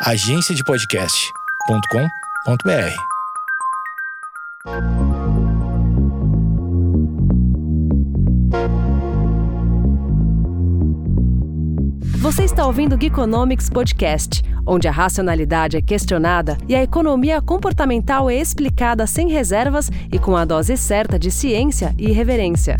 agenciadepodcast.com.br. Você está ouvindo o Geekonomics Podcast, onde a racionalidade é questionada e a economia comportamental é explicada sem reservas e com a dose certa de ciência e irreverência.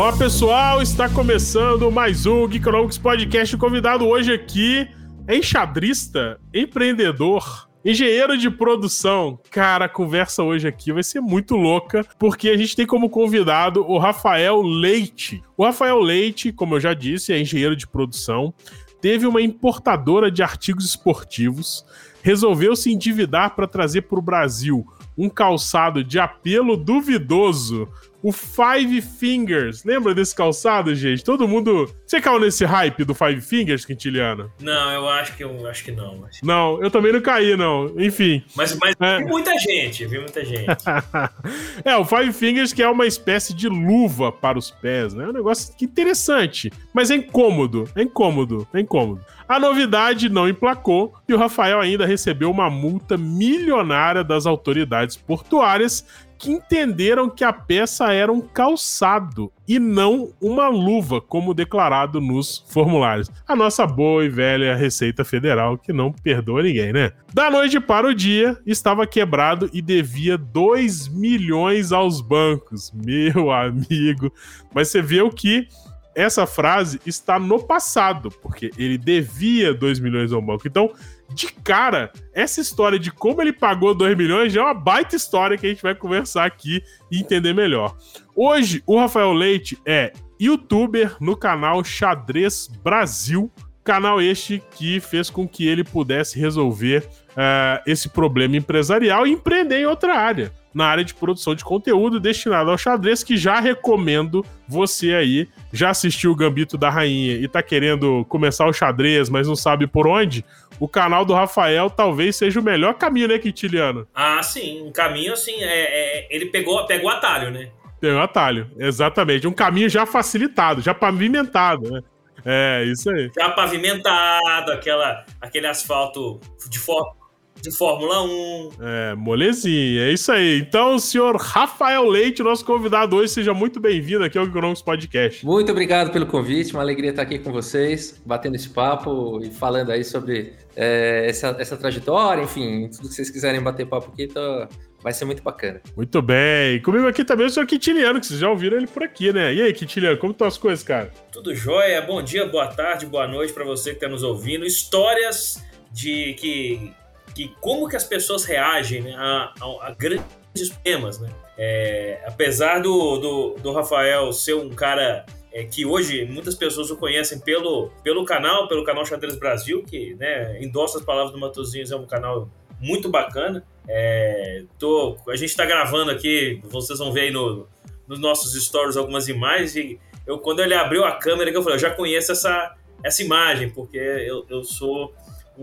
Olá pessoal, está começando mais um Geekonomics Podcast. O convidado hoje aqui é enxadrista, empreendedor, engenheiro de produção. Cara, a conversa hoje aqui vai ser muito louca, porque a gente tem como convidado o Rafael Leite. O Rafael Leite, como eu já disse, é engenheiro de produção, teve uma importadora de artigos esportivos, resolveu se endividar para trazer para o Brasil um calçado de apelo duvidoso o Five Fingers. Lembra desse calçado, gente? Todo mundo. Você caiu nesse hype do Five Fingers, Quintiliano? Não, eu acho que eu acho que não. Mas... Não, eu também não caí, não. Enfim. Mas, mas é. vi muita gente, vi muita gente. é, o Five Fingers que é uma espécie de luva para os pés, né? É um negócio interessante. Mas é incômodo. É incômodo. É incômodo. A novidade não emplacou e o Rafael ainda recebeu uma multa milionária das autoridades portuárias que entenderam que a peça era um calçado e não uma luva, como declarado nos formulários. A nossa boa e velha Receita Federal, que não perdoa ninguém, né? Da noite para o dia, estava quebrado e devia 2 milhões aos bancos. Meu amigo. Mas você vê o que essa frase está no passado, porque ele devia 2 milhões ao banco. Então, de cara, essa história de como ele pagou 2 milhões já é uma baita história que a gente vai conversar aqui e entender melhor. Hoje, o Rafael Leite é youtuber no canal Xadrez Brasil, canal este que fez com que ele pudesse resolver uh, esse problema empresarial e empreender em outra área na área de produção de conteúdo destinado ao xadrez, que já recomendo você aí. Já assistiu o Gambito da Rainha e tá querendo começar o xadrez, mas não sabe por onde? O canal do Rafael talvez seja o melhor caminho, né, Quintiliano? Ah, sim. Um caminho, assim, é, é ele pegou, pegou atalho, né? Pegou atalho, exatamente. Um caminho já facilitado, já pavimentado, né? É, isso aí. Já pavimentado, aquela, aquele asfalto de forma de Fórmula 1. É, molezinha, é isso aí. Então, o senhor Rafael Leite, nosso convidado hoje, seja muito bem-vindo aqui ao Economics Podcast. Muito obrigado pelo convite, uma alegria estar aqui com vocês, batendo esse papo e falando aí sobre é, essa, essa trajetória, enfim, tudo que vocês quiserem bater papo aqui, tô, vai ser muito bacana. Muito bem. Comigo aqui também o senhor Quintiliano, que vocês já ouviram ele por aqui, né? E aí, Quintiliano, como estão as coisas, cara? Tudo jóia. Bom dia, boa tarde, boa noite para você que está nos ouvindo. Histórias de que que como que as pessoas reagem né, a, a, a, grandes temas, né? É, apesar do, do, do, Rafael ser um cara é, que hoje muitas pessoas o conhecem pelo, pelo canal, pelo canal Xadrez Brasil, que né, endossa as palavras do Matosinhos, é um canal muito bacana. É, tô, a gente está gravando aqui, vocês vão ver aí no, nos nossos stories algumas imagens, e eu, quando ele abriu a câmera, eu falei, eu já conheço essa, essa imagem, porque eu, eu sou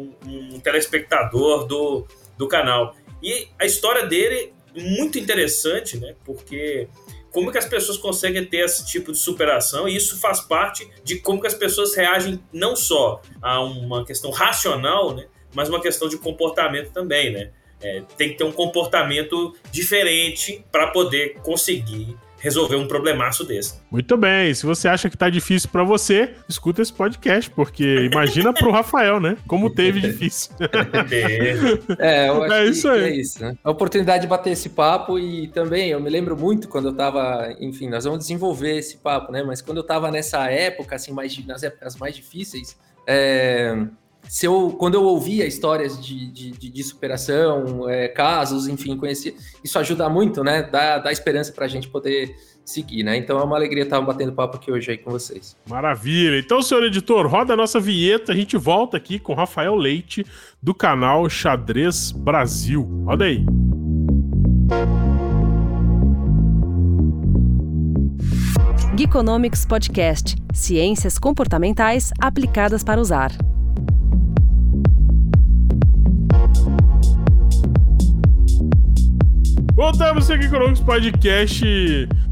um, telespectador do, do canal. E a história dele muito interessante, né? Porque como que as pessoas conseguem ter esse tipo de superação e isso faz parte de como que as pessoas reagem não só a uma questão racional, né? Mas uma questão de comportamento também, né? É, tem que ter um comportamento diferente para poder conseguir resolver um problemaço desse. Muito bem. Se você acha que tá difícil para você, escuta esse podcast, porque imagina pro Rafael, né? Como teve difícil. é, eu acho é isso aí. É isso, né? A oportunidade de bater esse papo e também eu me lembro muito quando eu tava, enfim, nós vamos desenvolver esse papo, né? Mas quando eu tava nessa época, assim, mais, nas épocas mais difíceis, é, se eu, quando eu ouvia histórias de, de, de superação, é, casos, enfim, conhecia, isso ajuda muito, né? Dá, dá esperança para a gente poder seguir, né? Então é uma alegria estar batendo papo aqui hoje aí com vocês. Maravilha. Então, senhor editor, roda a nossa vinheta, a gente volta aqui com Rafael Leite, do canal Xadrez Brasil. Roda aí. Geekonomics Podcast Ciências comportamentais aplicadas para usar. Voltamos aqui com o Longos Podcast.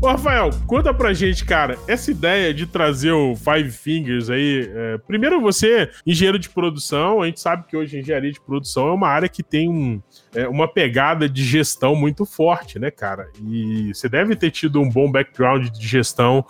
Ô, Rafael, conta pra gente, cara, essa ideia de trazer o Five Fingers aí. É, primeiro, você, engenheiro de produção, a gente sabe que hoje engenharia de produção é uma área que tem um, é, uma pegada de gestão muito forte, né, cara? E você deve ter tido um bom background de gestão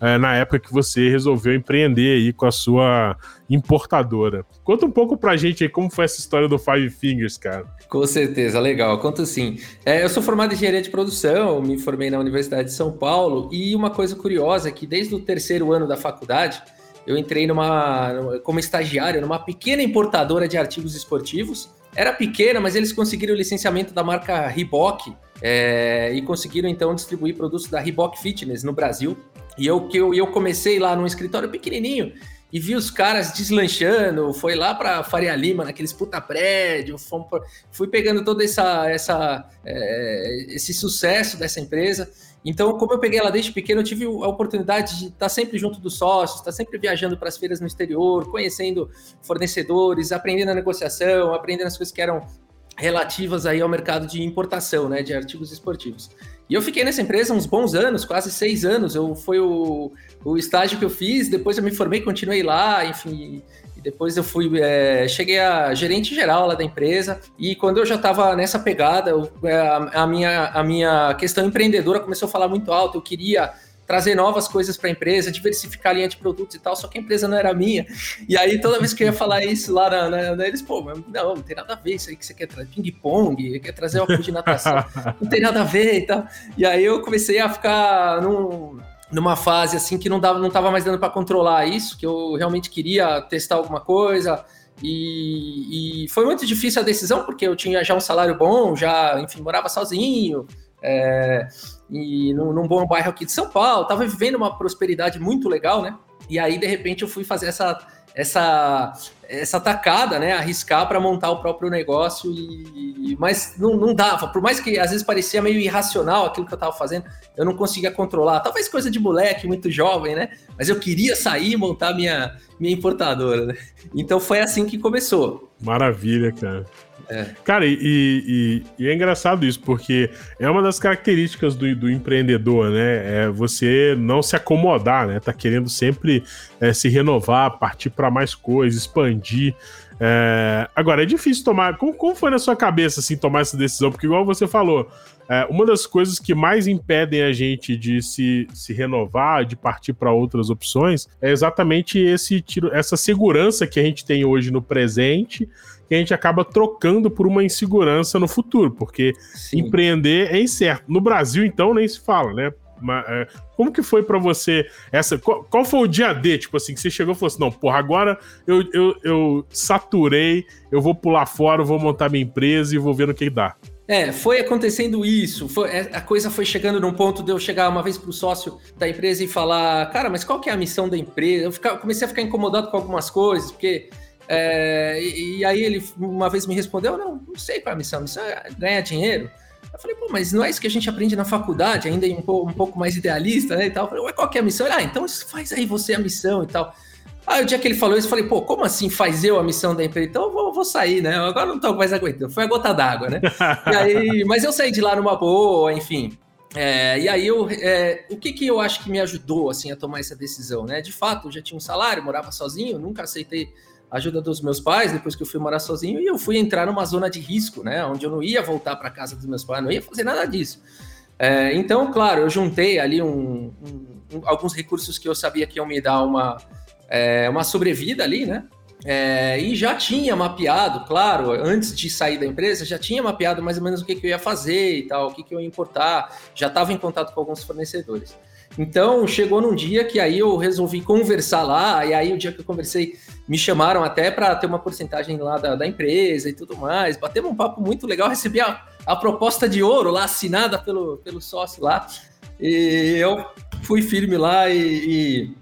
é, na época que você resolveu empreender aí com a sua importadora. Conta um pouco pra gente aí como foi essa história do Five Fingers, cara. Com certeza, legal. Conto sim. É, eu sou formado em engenharia de produção, me formei na Universidade de São Paulo e uma coisa curiosa é que desde o terceiro ano da faculdade eu entrei numa como estagiário numa pequena importadora de artigos esportivos. Era pequena, mas eles conseguiram o licenciamento da marca Reebok é, e conseguiram então distribuir produtos da Reebok Fitness no Brasil. E eu, que eu, eu comecei lá num escritório pequenininho e vi os caras deslanchando, foi lá para Faria Lima, naqueles puta prédio, fui pegando todo essa, essa, é, esse sucesso dessa empresa. Então, como eu peguei ela desde pequeno, eu tive a oportunidade de estar sempre junto dos sócios, estar sempre viajando para as feiras no exterior, conhecendo fornecedores, aprendendo a negociação, aprendendo as coisas que eram relativas aí ao mercado de importação, né, de artigos esportivos. E eu fiquei nessa empresa uns bons anos, quase seis anos. Eu foi o, o estágio que eu fiz. Depois eu me formei, continuei lá, enfim. E depois eu fui, é, cheguei a gerente geral lá da empresa. E quando eu já estava nessa pegada, eu, é, a, a, minha, a minha questão empreendedora começou a falar muito alto. Eu queria trazer novas coisas para a empresa, diversificar a linha de produtos e tal, só que a empresa não era minha. E aí, toda vez que eu ia falar isso lá na, na, na eles, pô, não, não tem nada a ver isso aí que você quer trazer, ping-pong, quer trazer uma de natação, não tem nada a ver e tal. E aí eu comecei a ficar num, numa fase assim que não dava, não tava mais dando para controlar isso, que eu realmente queria testar alguma coisa. E, e, foi muito difícil a decisão, porque eu tinha já um salário bom, já, enfim, morava sozinho, é, e num, num, bom bairro aqui de São Paulo, tava vivendo uma prosperidade muito legal, né? E aí, de repente, eu fui fazer essa, essa, essa tacada, né? Arriscar para montar o próprio negócio, e, mas não, não dava. Por mais que às vezes parecia meio irracional aquilo que eu estava fazendo, eu não conseguia controlar. Talvez coisa de moleque, muito jovem, né? Mas eu queria sair e montar minha, minha importadora, né? Então foi assim que começou. Maravilha, cara. É. Cara, e, e, e, é engraçado isso, porque é uma das características do, do empreendedor, né? É você não se acomodar, né? Tá querendo sempre é, se renovar, partir para mais coisas, expandir. É... Agora, é difícil tomar. Como, como foi na sua cabeça, assim, tomar essa decisão? Porque, igual você falou, é, uma das coisas que mais impedem a gente de se, se renovar, de partir para outras opções, é exatamente esse tiro, essa segurança que a gente tem hoje no presente que a gente acaba trocando por uma insegurança no futuro, porque Sim. empreender é incerto. No Brasil, então, nem se fala, né? É, como que foi para você essa? Qual, foi o dia D, tipo assim, que você chegou e falou assim: não, porra, agora eu, eu, eu saturei, eu vou pular fora, vou montar minha empresa e vou ver no que dá. É, foi acontecendo isso. Foi, é, a coisa foi chegando num ponto de eu chegar uma vez pro sócio da empresa e falar: cara, mas qual que é a missão da empresa? Eu, ficar, eu comecei a ficar incomodado com algumas coisas, porque é, e, e, aí ele uma vez me respondeu: não, não sei qual é a missão, a missão é ganhar dinheiro. Eu falei, pô, mas não é isso que a gente aprende na faculdade, ainda um pouco, um pouco mais idealista, né? E tal. Eu falei, ué, qual que é a missão? ah, então faz aí você a missão e tal. Aí o dia que ele falou isso, eu falei, pô, como assim faz eu a missão da empresa? Então eu vou, vou sair, né? Agora não tô mais aguentando. Foi a gota d'água, né? e aí, mas eu saí de lá numa boa, enfim. É, e aí eu, é, o que que eu acho que me ajudou assim a tomar essa decisão, né? De fato, eu já tinha um salário, morava sozinho, nunca aceitei ajuda dos meus pais, depois que eu fui morar sozinho, e eu fui entrar numa zona de risco, né? Onde eu não ia voltar para casa dos meus pais, não ia fazer nada disso. É, então, claro, eu juntei ali um, um, alguns recursos que eu sabia que iam me dar uma, é, uma sobrevida ali, né? É, e já tinha mapeado, claro, antes de sair da empresa, já tinha mapeado mais ou menos o que, que eu ia fazer e tal, o que, que eu ia importar, já estava em contato com alguns fornecedores. Então, chegou num dia que aí eu resolvi conversar lá, e aí o dia que eu conversei, me chamaram até para ter uma porcentagem lá da, da, empresa e tudo mais. Batemos um papo muito legal, recebi a, a proposta de ouro lá, assinada pelo, pelo sócio lá, e eu fui firme lá e, e,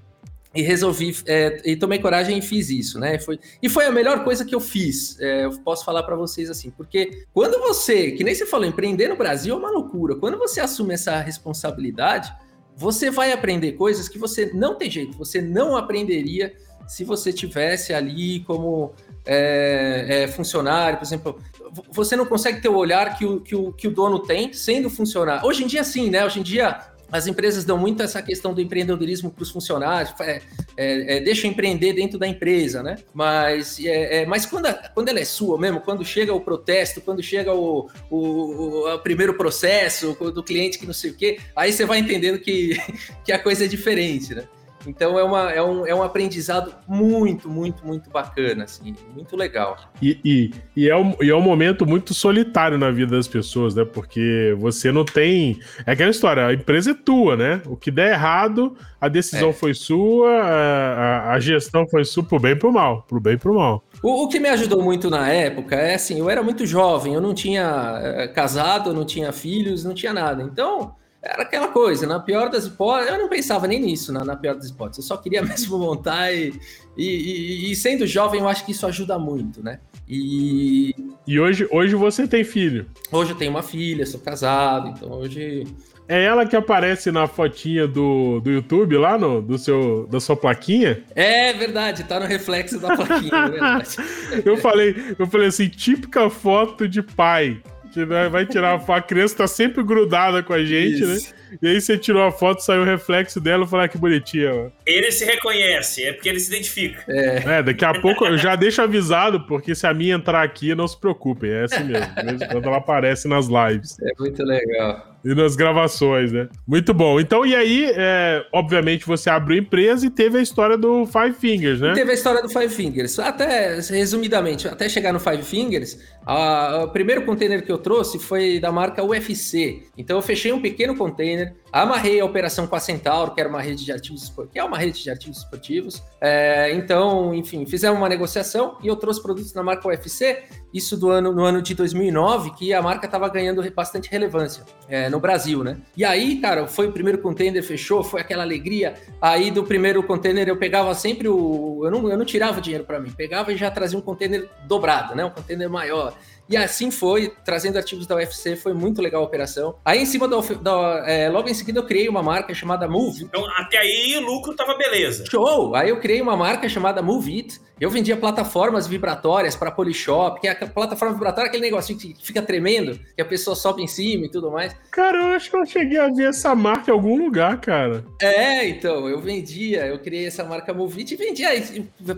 e resolvi, é, e tomei coragem e fiz isso, né? Foi, e foi a melhor coisa que eu fiz, é, eu posso falar para vocês assim, porque quando você, que nem você falou, empreender no Brasil é uma loucura, quando você assume essa responsabilidade você vai aprender coisas que você não tem jeito, você não aprenderia se você tivesse ali como é, é, funcionário, por exemplo, você não consegue ter o olhar que o, que o, que o dono tem sendo funcionário. Hoje em dia, sim, né? Hoje em dia, as empresas dão muito essa questão do empreendedorismo para os funcionários, é, é, é, deixa empreender dentro da empresa, né? Mas, é, é, mas quando, a, quando ela é sua mesmo, quando chega o protesto, quando chega o, o, o, primeiro processo do cliente que não sei o quê, aí você vai entendendo que, que a coisa é diferente, né? Então é, uma, é, um, é um aprendizado muito, muito, muito bacana, assim, muito legal. E, e, e, é um, e é um momento muito solitário na vida das pessoas, né? Porque você não tem. É aquela história, a empresa é tua, né? O que der errado, a decisão é. foi sua, a, a, gestão foi sua, pro bem e pro mal. Pro bem e pro mal. O, o, que me ajudou muito na época é assim, eu era muito jovem, eu não tinha é, casado, eu não tinha filhos, não tinha nada. Então era aquela coisa, na pior das hipóteses, eu não pensava nem nisso, na, na pior das hipóteses, eu só queria mesmo montar e, e, e, e, sendo jovem eu acho que isso ajuda muito, né? E, e hoje, hoje você tem filho? Hoje eu tenho uma filha, sou casado, então hoje... É ela que aparece na fotinha do, do YouTube lá, no, do seu, da sua plaquinha? É verdade, tá no reflexo da plaquinha, é verdade. eu, falei, eu falei assim, típica foto de pai que né, vai tirar a foto. A criança tá sempre grudada com a gente, né? Isso. né? E aí você tirou a foto, saiu o reflexo dela e falou, ah, que bonitinha, mano. Ele se reconhece, é porque ele se identifica. É. é. daqui a pouco eu já deixo avisado, porque se a minha entrar aqui, não se preocupem, é assim mesmo. mesmo quando ela aparece nas lives. É muito legal. E nas gravações, né? Muito bom. Então, e aí, é, obviamente, você abriu empresa e teve a história do Five Fingers, né? E teve a história do Five Fingers. Até, resumidamente, até chegar no Five Fingers, a, o primeiro container que eu trouxe foi da marca UFC. Então, eu fechei um pequeno container, amarrei a operação com a Centauro, que era uma rede de artigos que é uma rede de artigos esportivos. É, então, enfim, fizemos uma negociação e eu trouxe produtos na marca UFC. Isso do ano, no ano de 2009, que a marca estava ganhando bastante relevância é, no Brasil, né? E aí, cara, foi o primeiro container, fechou, foi aquela alegria. Aí do primeiro container eu pegava sempre o. Eu não, eu não tirava dinheiro para mim, pegava e já trazia um container dobrado, né? Um container maior. E assim foi, trazendo artigos da UFC, foi muito legal a operação. Aí em cima da, da é, logo em seguida eu criei uma marca chamada Move. Então até aí o lucro tava beleza. Show! Aí eu criei uma marca chamada Move It. Eu vendia plataformas vibratórias para Polishop, que é a plataforma vibratória, aquele negocinho que fica tremendo, que a pessoa sobe em cima e tudo mais. Cara, eu acho que eu cheguei a ver essa marca em algum lugar, cara. É, então, eu vendia, eu criei essa marca Move It e vendia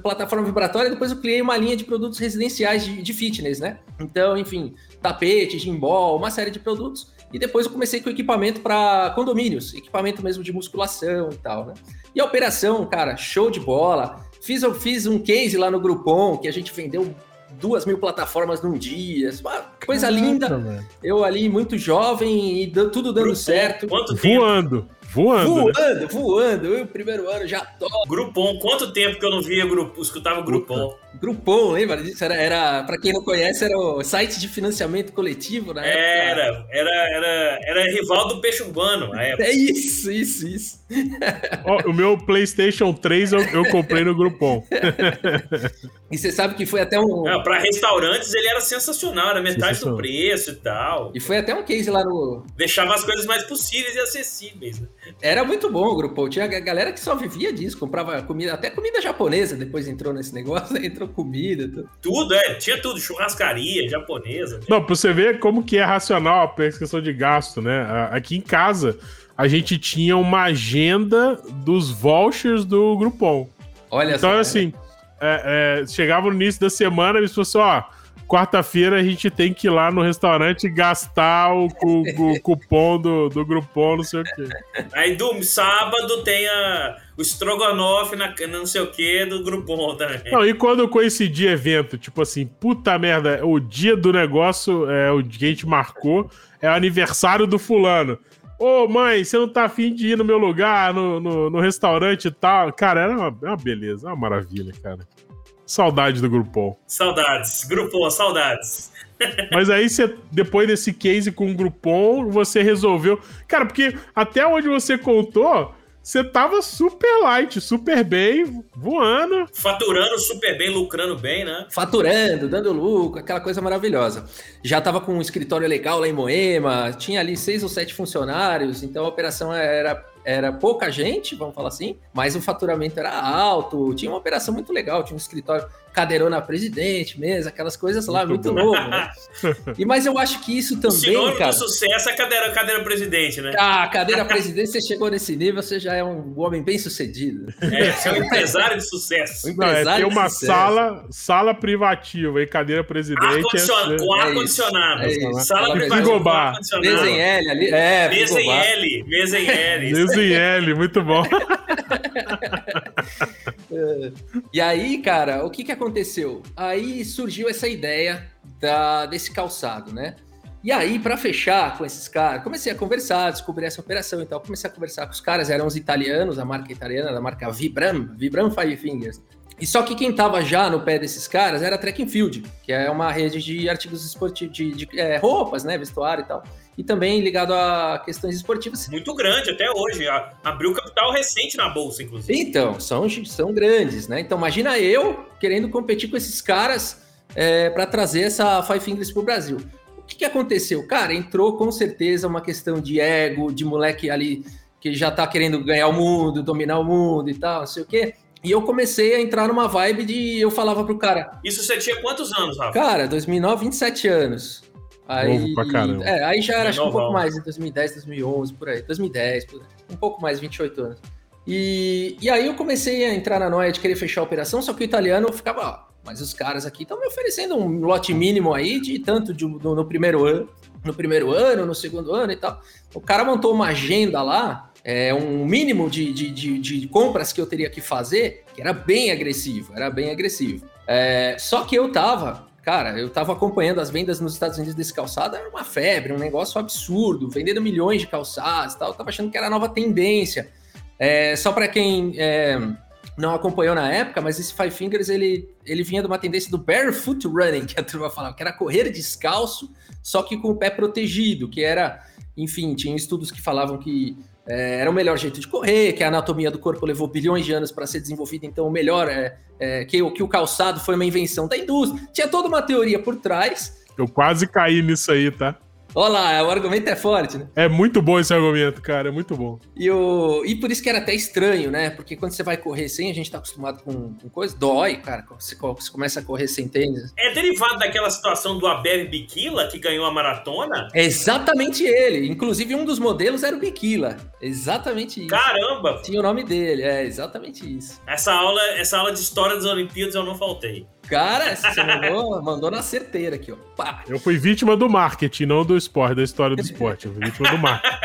plataforma vibratória, depois eu criei uma linha de produtos residenciais de, de fitness, né? Então, então, enfim, tapete, gimbal, uma série de produtos. E depois eu comecei com equipamento para condomínios, equipamento mesmo de musculação e tal, né? E a operação, cara, show de bola. Fiz, eu fiz um case lá no Groupon que a gente vendeu duas mil plataformas num dia. Uma coisa Caraca, linda. Eu ali, muito jovem e tudo dando Groupon, certo. Quanto Voando. Tempo? Voando. Voando, né? voando. Eu, primeiro ano, já tô. Grupom, quanto tempo que eu não via grupo, escutava Grupom? Grupom, lembra disso? Era, era para quem não conhece, era o site de financiamento coletivo, né? Era, era, era, era rival do Peixe Urbano na época. É isso, isso, isso. oh, o meu PlayStation 3 eu, eu comprei no Groupon. e você sabe que foi até um. Para restaurantes ele era sensacional, era metade do preço e tal. E foi até um case lá no. Deixava as coisas mais possíveis e acessíveis, né? Era muito bom o grupo. Tinha galera que só vivia disso, comprava comida, até comida japonesa depois entrou nesse negócio, entrou comida. Tudo, tudo é, tinha tudo, churrascaria japonesa. Não, pra você ver como que é racional a questão de gasto, né? Aqui em casa, a gente tinha uma agenda dos vouchers do Groupon. Olha então, só. assim, é, é, chegava no início da semana e fosse, ó quarta-feira a gente tem que ir lá no restaurante gastar o, o, o cupom do, do Groupon, não sei o quê. Aí do sábado tem a, o Strogonoff na não sei o quê do Groupon também. Não, e quando coincidia evento, tipo assim, puta merda, o dia do negócio, é, o dia que a gente marcou, é o aniversário do fulano. Ô, mãe, você não tá afim de ir no meu lugar, no, no, no restaurante e tal? Cara, era uma, uma beleza, uma maravilha, cara. Saudade do Grupom. Saudades. Grupom, saudades. Mas aí você, depois desse case com o Groupon, você resolveu. Cara, porque até onde você contou, você tava super light, super bem, voando. Faturando super bem, lucrando bem, né? Faturando, dando lucro, aquela coisa maravilhosa. Já tava com um escritório legal lá em Moema, tinha ali seis ou sete funcionários, então a operação era era pouca gente, vamos falar assim, mas o faturamento era alto, tinha uma operação muito legal, tinha um escritório cadeirona presidente mesmo, aquelas coisas lá, muito, muito louco, né? E, mas eu acho que isso também, o sinônimo cara... do sucesso é cadeira, cadeira presidente, né? Ah, cadeira presidente, você chegou nesse nível, você já é um homem bem sucedido. É, você é um empresário de sucesso. Um empresário Não, é ter uma sala, sala privativa e cadeira presidente. Ar -condicionado, é, com ar-condicionado. É é sala privativa com ar-condicionado. Mesa em L ali. É, mesa em L. Mesa em L. Mesa em L, muito bom. e aí, cara, o que que aconteceu? Aí surgiu essa ideia da, desse calçado, né? E aí, para fechar com esses caras, comecei a conversar, descobri essa operação e tal. Comecei a conversar com os caras, eram os italianos, a marca italiana, da marca Vibram, Vibram Five Fingers. E só que quem tava já no pé desses caras era a Field, que é uma rede de artigos esportivos, de, de é, roupas, né, vestuário e tal. E também ligado a questões esportivas. Muito grande até hoje. Abriu capital recente na bolsa, inclusive. Então, são, são grandes, né? Então, imagina eu querendo competir com esses caras é, para trazer essa Five Fingers pro Brasil. O que, que aconteceu? Cara, entrou com certeza uma questão de ego, de moleque ali que já tá querendo ganhar o mundo, dominar o mundo e tal, não sei o quê. E eu comecei a entrar numa vibe de. Eu falava pro cara. Isso você tinha quantos anos, Rafa? Cara, 2009, 27 anos. Aí, Novo pra caramba. É, aí já era acho um pouco mais, em 2010, 2011, por aí. 2010, por aí. um pouco mais, 28 anos. E, e aí eu comecei a entrar na noia de querer fechar a operação, só que o italiano ficava, ó, mas os caras aqui estão me oferecendo um lote mínimo aí de tanto de, no, no primeiro ano, no primeiro ano, no segundo ano e tal. O cara montou uma agenda lá é, um mínimo de, de, de, de, compras que eu teria que fazer, que era bem agressivo, era bem agressivo. É, só que eu tava, cara, eu tava acompanhando as vendas nos Estados Unidos desse calçado, era uma febre, um negócio absurdo, vendendo milhões de calçados tal, eu tava achando que era a nova tendência. É, só para quem é, não acompanhou na época, mas esse Five Fingers, ele, ele vinha de uma tendência do barefoot running, que a turma falava, que era correr descalço, só que com o pé protegido, que era, enfim, tinha estudos que falavam que é, era o melhor jeito de correr, que a anatomia do corpo levou bilhões de anos para ser desenvolvida, então o melhor é, é que, que o calçado foi uma invenção da indústria. Tinha toda uma teoria por trás. Eu quase caí nisso aí, tá? Olha lá, o argumento é forte, né? É muito bom esse argumento, cara, é muito bom. E, o... e por isso que era até estranho, né? Porque quando você vai correr sem, a gente tá acostumado com, com coisa, dói, cara. Você, você começa a correr sem tênis. É derivado daquela situação do Abel Bikila, que ganhou a maratona? É exatamente ele. Inclusive, um dos modelos era o Bikila. Exatamente isso. Caramba! Tinha o nome dele, é exatamente isso. Essa aula, essa aula de história das Olimpíadas eu não faltei. Cara, você mandou, mandou na certeira aqui, ó. Pá. Eu fui vítima do marketing, não do esporte, da história do esporte. Eu fui vítima do marketing.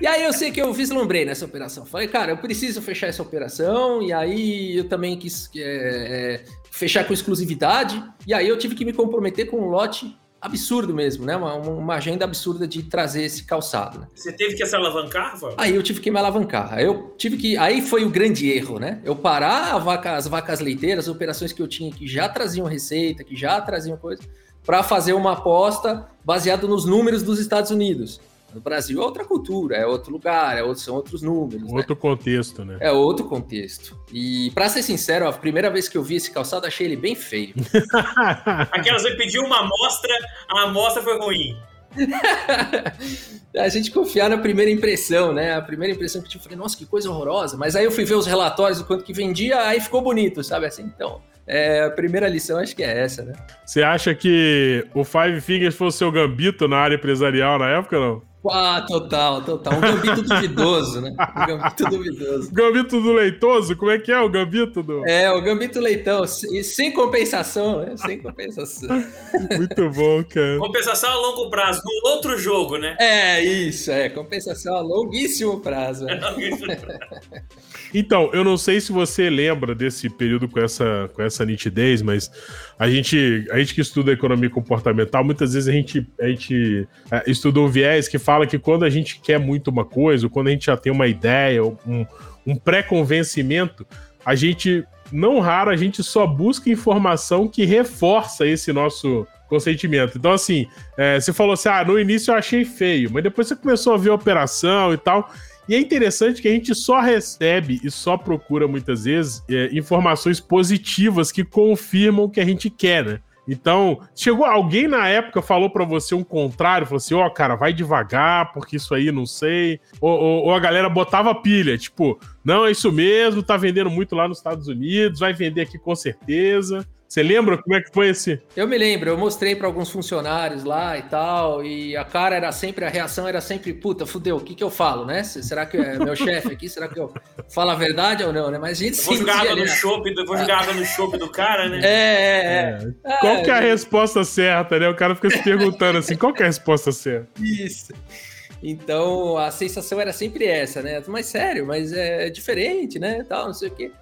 E aí eu sei que eu vislumbrei nessa operação. Falei, cara, eu preciso fechar essa operação. E aí eu também quis é, é, fechar com exclusividade. E aí eu tive que me comprometer com um lote absurdo mesmo, né? Uma, uma agenda absurda de trazer esse calçado. Né? Você teve que se alavancar, Val? Aí eu tive que me alavancar. Aí eu tive que. Aí foi o grande erro, né? Eu parar vaca, as vacas leiteiras, as operações que eu tinha que já traziam receita, que já traziam coisa, para fazer uma aposta baseado nos números dos Estados Unidos. No Brasil é outra cultura, é outro lugar, é outro, são outros números. Né? Outro né? contexto, né? É outro contexto. E para ser sincero, a primeira vez que eu vi esse calçado, achei ele bem feio. Aquelas que pediu uma amostra, a amostra foi ruim. a gente confiar na primeira impressão, né? A primeira impressão que eu tive, falei, nossa, que coisa horrorosa. Mas aí eu fui ver os relatórios do quanto que vendia, aí ficou bonito, sabe assim? Então, é, a primeira lição acho que é essa, né? Você acha que o Five Fingers foi o seu gambito na área empresarial na época, não? Ah, total, total. Um gambito duvidoso, né? Um gambito duvidoso. Gambito do leitoso? Como é que é o gambito do. É, o gambito leitão. E sem compensação, né? Sem compensação. Muito bom, cara. Compensação a longo prazo, no outro jogo, né? É, isso, é. Compensação a longuíssimo prazo. É longuíssimo prazo. Então, eu não sei se você lembra desse período com essa, com essa nitidez, mas a gente, a gente que estuda economia comportamental, muitas vezes a gente, a gente é, estuda um viés que fala que quando a gente quer muito uma coisa, ou quando a gente já tem uma ideia, um, um pré-convencimento, a gente, não raro, a gente só busca informação que reforça esse nosso consentimento. Então, assim, é, você falou assim: ah, no início eu achei feio, mas depois você começou a ver a operação e tal. E é interessante que a gente só recebe e só procura muitas vezes é, informações positivas que confirmam o que a gente quer, né? Então, chegou alguém na época falou para você um contrário, falou assim: ó, oh, cara, vai devagar, porque isso aí não sei. Ou, ou, ou, a galera botava pilha, tipo, não, é isso mesmo, tá vendendo muito lá nos Estados Unidos, vai vender aqui com certeza. Você lembra como é que foi esse? Eu me lembro, eu mostrei para alguns funcionários lá e tal, e a cara era sempre, a reação era sempre, puta, fudeu, o que que eu falo, né? Será que é meu chefe aqui? Será que eu falo a verdade ou não, né? Mas a gente vou jogar água no chope, vou jogar água no chope do cara, né? É, é, é. é. Qual que é a resposta certa, né? O cara fica se perguntando assim, qual que é a resposta certa? Isso. Então, a sensação era sempre essa, né? Mas sério, mas é diferente, né? Tal, não sei o quê.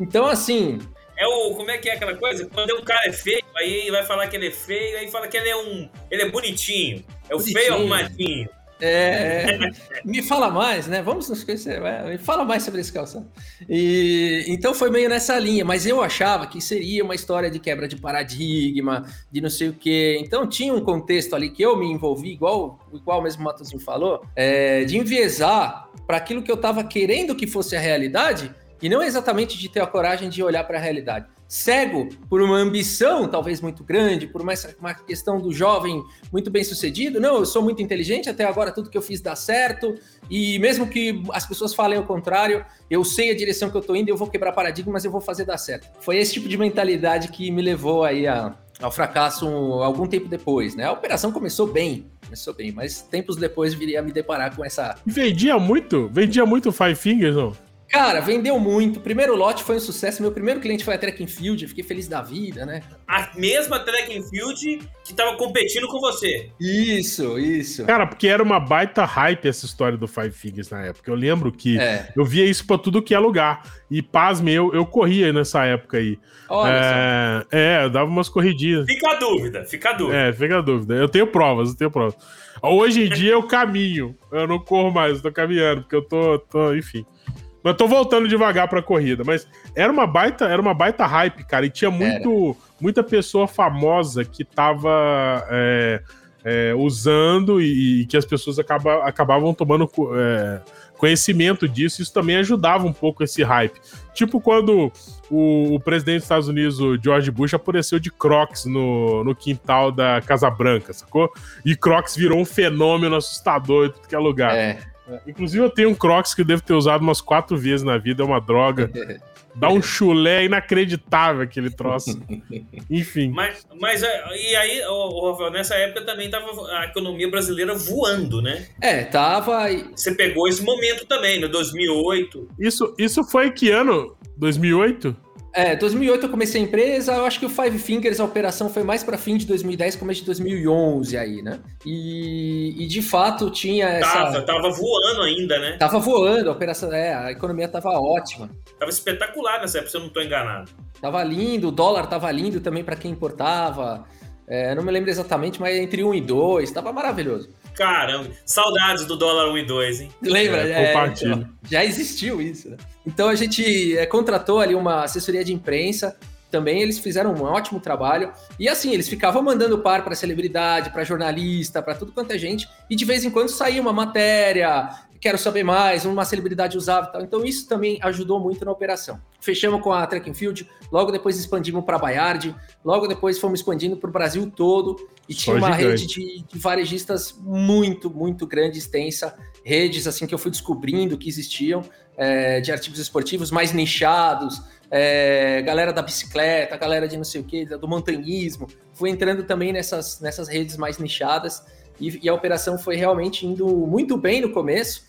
Então, assim, é o. Como é que é aquela coisa? Quando um cara é feio, aí vai falar que ele é feio, aí fala que ele é um. Ele é bonitinho. É o bonitinho. feio arrumadinho. É, é, me fala mais, né? Vamos nos conhecer. Me fala mais sobre esse calção. E então foi meio nessa linha, mas eu achava que seria uma história de quebra de paradigma, de não sei o quê. Então tinha um contexto ali que eu me envolvi, igual, igual mesmo o Matosinho falou, é, de enviesar para aquilo que eu estava querendo que fosse a realidade e não exatamente de ter a coragem de olhar para a realidade. Cego por uma ambição talvez muito grande, por uma, uma questão do jovem muito bem sucedido. Não, eu sou muito inteligente, até agora tudo que eu fiz dá certo, e mesmo que as pessoas falem o contrário, eu sei a direção que eu estou indo, eu vou quebrar paradigmas, eu vou fazer dar certo. Foi esse tipo de mentalidade que me levou aí a, ao fracasso algum tempo depois, né? A operação começou bem, começou bem, mas tempos depois viria a me deparar com essa. Vendia muito? Vendia muito Five Fingers, não? Cara, vendeu muito. Primeiro lote foi um sucesso. Meu primeiro cliente foi a Track Field. Fiquei feliz da vida, né? A mesma Track Field que tava competindo com você. Isso, isso. Cara, porque era uma baita hype essa história do Five Figures na época. Eu lembro que é. eu via isso pra tudo que é lugar. E pasme, eu, eu corria nessa época aí. Olha é, é, eu dava umas corridinhas. Fica a dúvida, fica a dúvida. É, fica a dúvida. Eu tenho provas, eu tenho provas. Hoje em dia eu caminho. Eu não corro mais, eu tô caminhando, porque eu tô, tô enfim. Mas tô voltando devagar pra corrida. Mas era uma baita, era uma baita hype, cara. E tinha muito, muita pessoa famosa que tava é, é, usando e, e, que as pessoas acaba, acabavam tomando é, conhecimento disso. Isso também ajudava um pouco esse hype. Tipo quando o, o, presidente dos Estados Unidos, o George Bush, apareceu de Crocs no, no quintal da Casa Branca, sacou? E Crocs virou um fenômeno assustador em tudo que é lugar. É. É, inclusive, eu tenho um Crocs que eu devo ter usado umas quatro vezes na vida, é uma droga. Dá um chulé inacreditável aquele troço. Enfim. Mas, mas é, e aí, o Rafael, nessa época também tava a economia brasileira voando, né? É, tava. Você pegou esse momento também, no 2008. Isso, isso foi que ano? 2008? É, 2008 eu comecei a empresa, eu acho que o Five Fingers, a operação foi mais para fim de 2010, começo de 2011 aí, né? E, e de fato tinha essa... Tava, tava voando ainda, né? Tava voando, a operação, é, a economia tava ótima. Tava espetacular nessa época, se eu não tô enganado. Tava lindo, o dólar tava lindo também para quem importava, é, não me lembro exatamente, mas entre 1 e 2, tava maravilhoso. Caramba, saudades do dólar 1 e 2, hein? Lembra? É, é, já existiu isso, né? Então a gente é, contratou ali uma assessoria de imprensa. Também eles fizeram um ótimo trabalho. E assim, eles ficavam mandando par para celebridade, para jornalista, para tudo quanto é gente. E de vez em quando saía uma matéria, quero saber mais, uma celebridade usava e tal. Então isso também ajudou muito na operação. Fechamos com a Track and Field, logo depois expandimos para a Bayard, logo depois fomos expandindo para o Brasil todo e tinha uma rede de, de, varejistas muito, muito grande, extensa, redes assim que eu fui descobrindo que existiam, é, de artigos esportivos mais nichados, é, galera da bicicleta, galera de não sei o que, do montanhismo, fui entrando também nessas, nessas redes mais nichadas e, e a operação foi realmente indo muito bem no começo,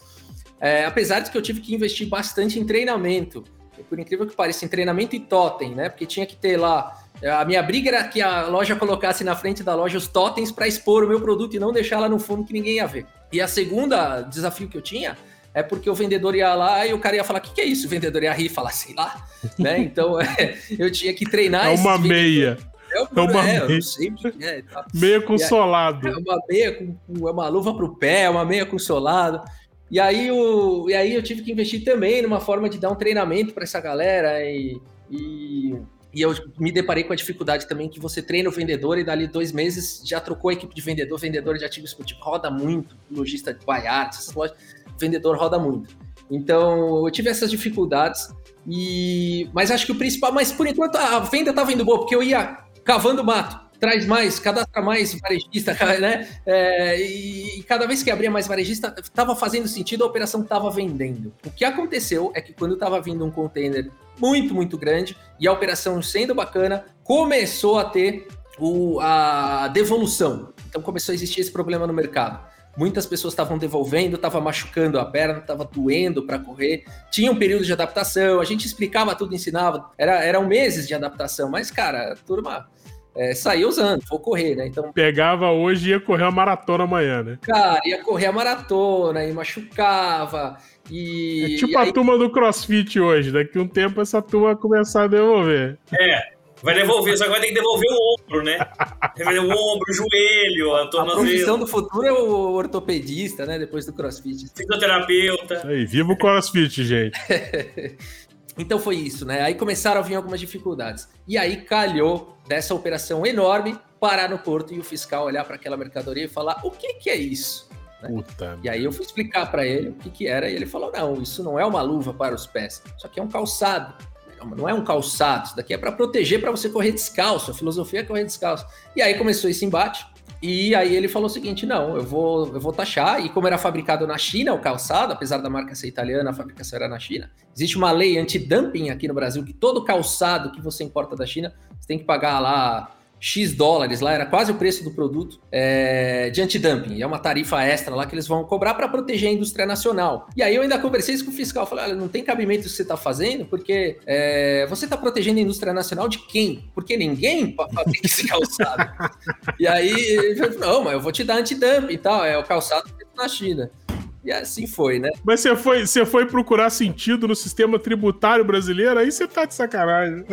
é, apesar de que eu tive que investir bastante em treinamento, por incrível que pareça, em treinamento e totem, né? Porque tinha que ter lá. A minha briga era que a loja colocasse na frente da loja os totens para expor o meu produto e não deixar lá no fundo que ninguém ia ver. E a segunda desafio que eu tinha é porque o vendedor ia lá e o cara ia falar: o que, que é isso? O vendedor ia rir e falar, sei lá. né? Então é, eu tinha que treinar. É uma meia. É uma, é, meia. Sei, é, tá. meia com solado. É uma meia com, é uma luva para o pé, é uma meia com solado. E aí, o, e aí eu tive que investir também numa forma de dar um treinamento para essa galera e, e, e, eu me deparei com a dificuldade também que você treina o vendedor e dali dois meses já trocou a equipe de vendedor, vendedor de ativos esportivos roda muito, lojista de Baiart, essas lojas, vendedor roda muito. Então, eu tive essas dificuldades e mas acho que o principal, mas por enquanto a venda estava indo boa porque eu ia cavando mato. traz mais, cadastra mais varejista, né? É, e, e, cada vez que abria mais varejista, estava fazendo sentido, a operação estava vendendo. O que aconteceu é que quando estava vindo um container muito, muito grande e a operação sendo bacana, começou a ter o, a devolução. Então começou a existir esse problema no mercado. Muitas pessoas estavam devolvendo, estava machucando a perna, estava doendo para correr. Tinha um período de adaptação, a gente explicava tudo, ensinava. Era, eram meses de adaptação, mas, cara, a turma é, saía usando, vou correr, né? Então. Pegava hoje e ia correr a maratona amanhã, né? Cara, ia correr a maratona e machucava. E, é tipo a turma do crossfit hoje. Daqui um tempo essa turma vai começar a devolver. É. Vai devolver, só que vai ter que devolver o ombro, né? o ombro, o joelho, a tornozelo. A profissão do futuro é o ortopedista, né? Depois do crossfit. Fisioterapeuta. Aí, viva o crossfit, gente. então foi isso, né? Aí começaram a vir algumas dificuldades. E aí calhou dessa operação enorme parar no porto e o fiscal olhar para aquela mercadoria e falar: o que, que é isso? Né? E aí eu fui explicar para ele o que, que era e ele falou: não, isso não é uma luva para os pés, isso aqui é um calçado não é um calçado, isso daqui é para proteger para você correr descalço. A filosofia é correr descalço. E aí começou esse embate. E aí ele falou o seguinte: não, eu vou, eu vou taxar, e como era fabricado na China o calçado, apesar da marca ser italiana, a fabricação era na China. Existe uma lei anti-dumping aqui no Brasil que todo calçado que você importa da China, você tem que pagar lá X dólares lá, era quase o preço do produto é, de antidumping. É uma tarifa extra lá que eles vão cobrar para proteger a indústria nacional. E aí eu ainda conversei isso com o fiscal. Falei, olha, não tem cabimento isso que você está fazendo, porque é, você está protegendo a indústria nacional de quem? Porque ninguém fabrica esse calçado. e aí não, mas eu vou te dar antidumping e tal. É o calçado na China. E assim foi, né? Mas você foi, você foi procurar sentido no sistema tributário brasileiro, aí você tá de sacanagem.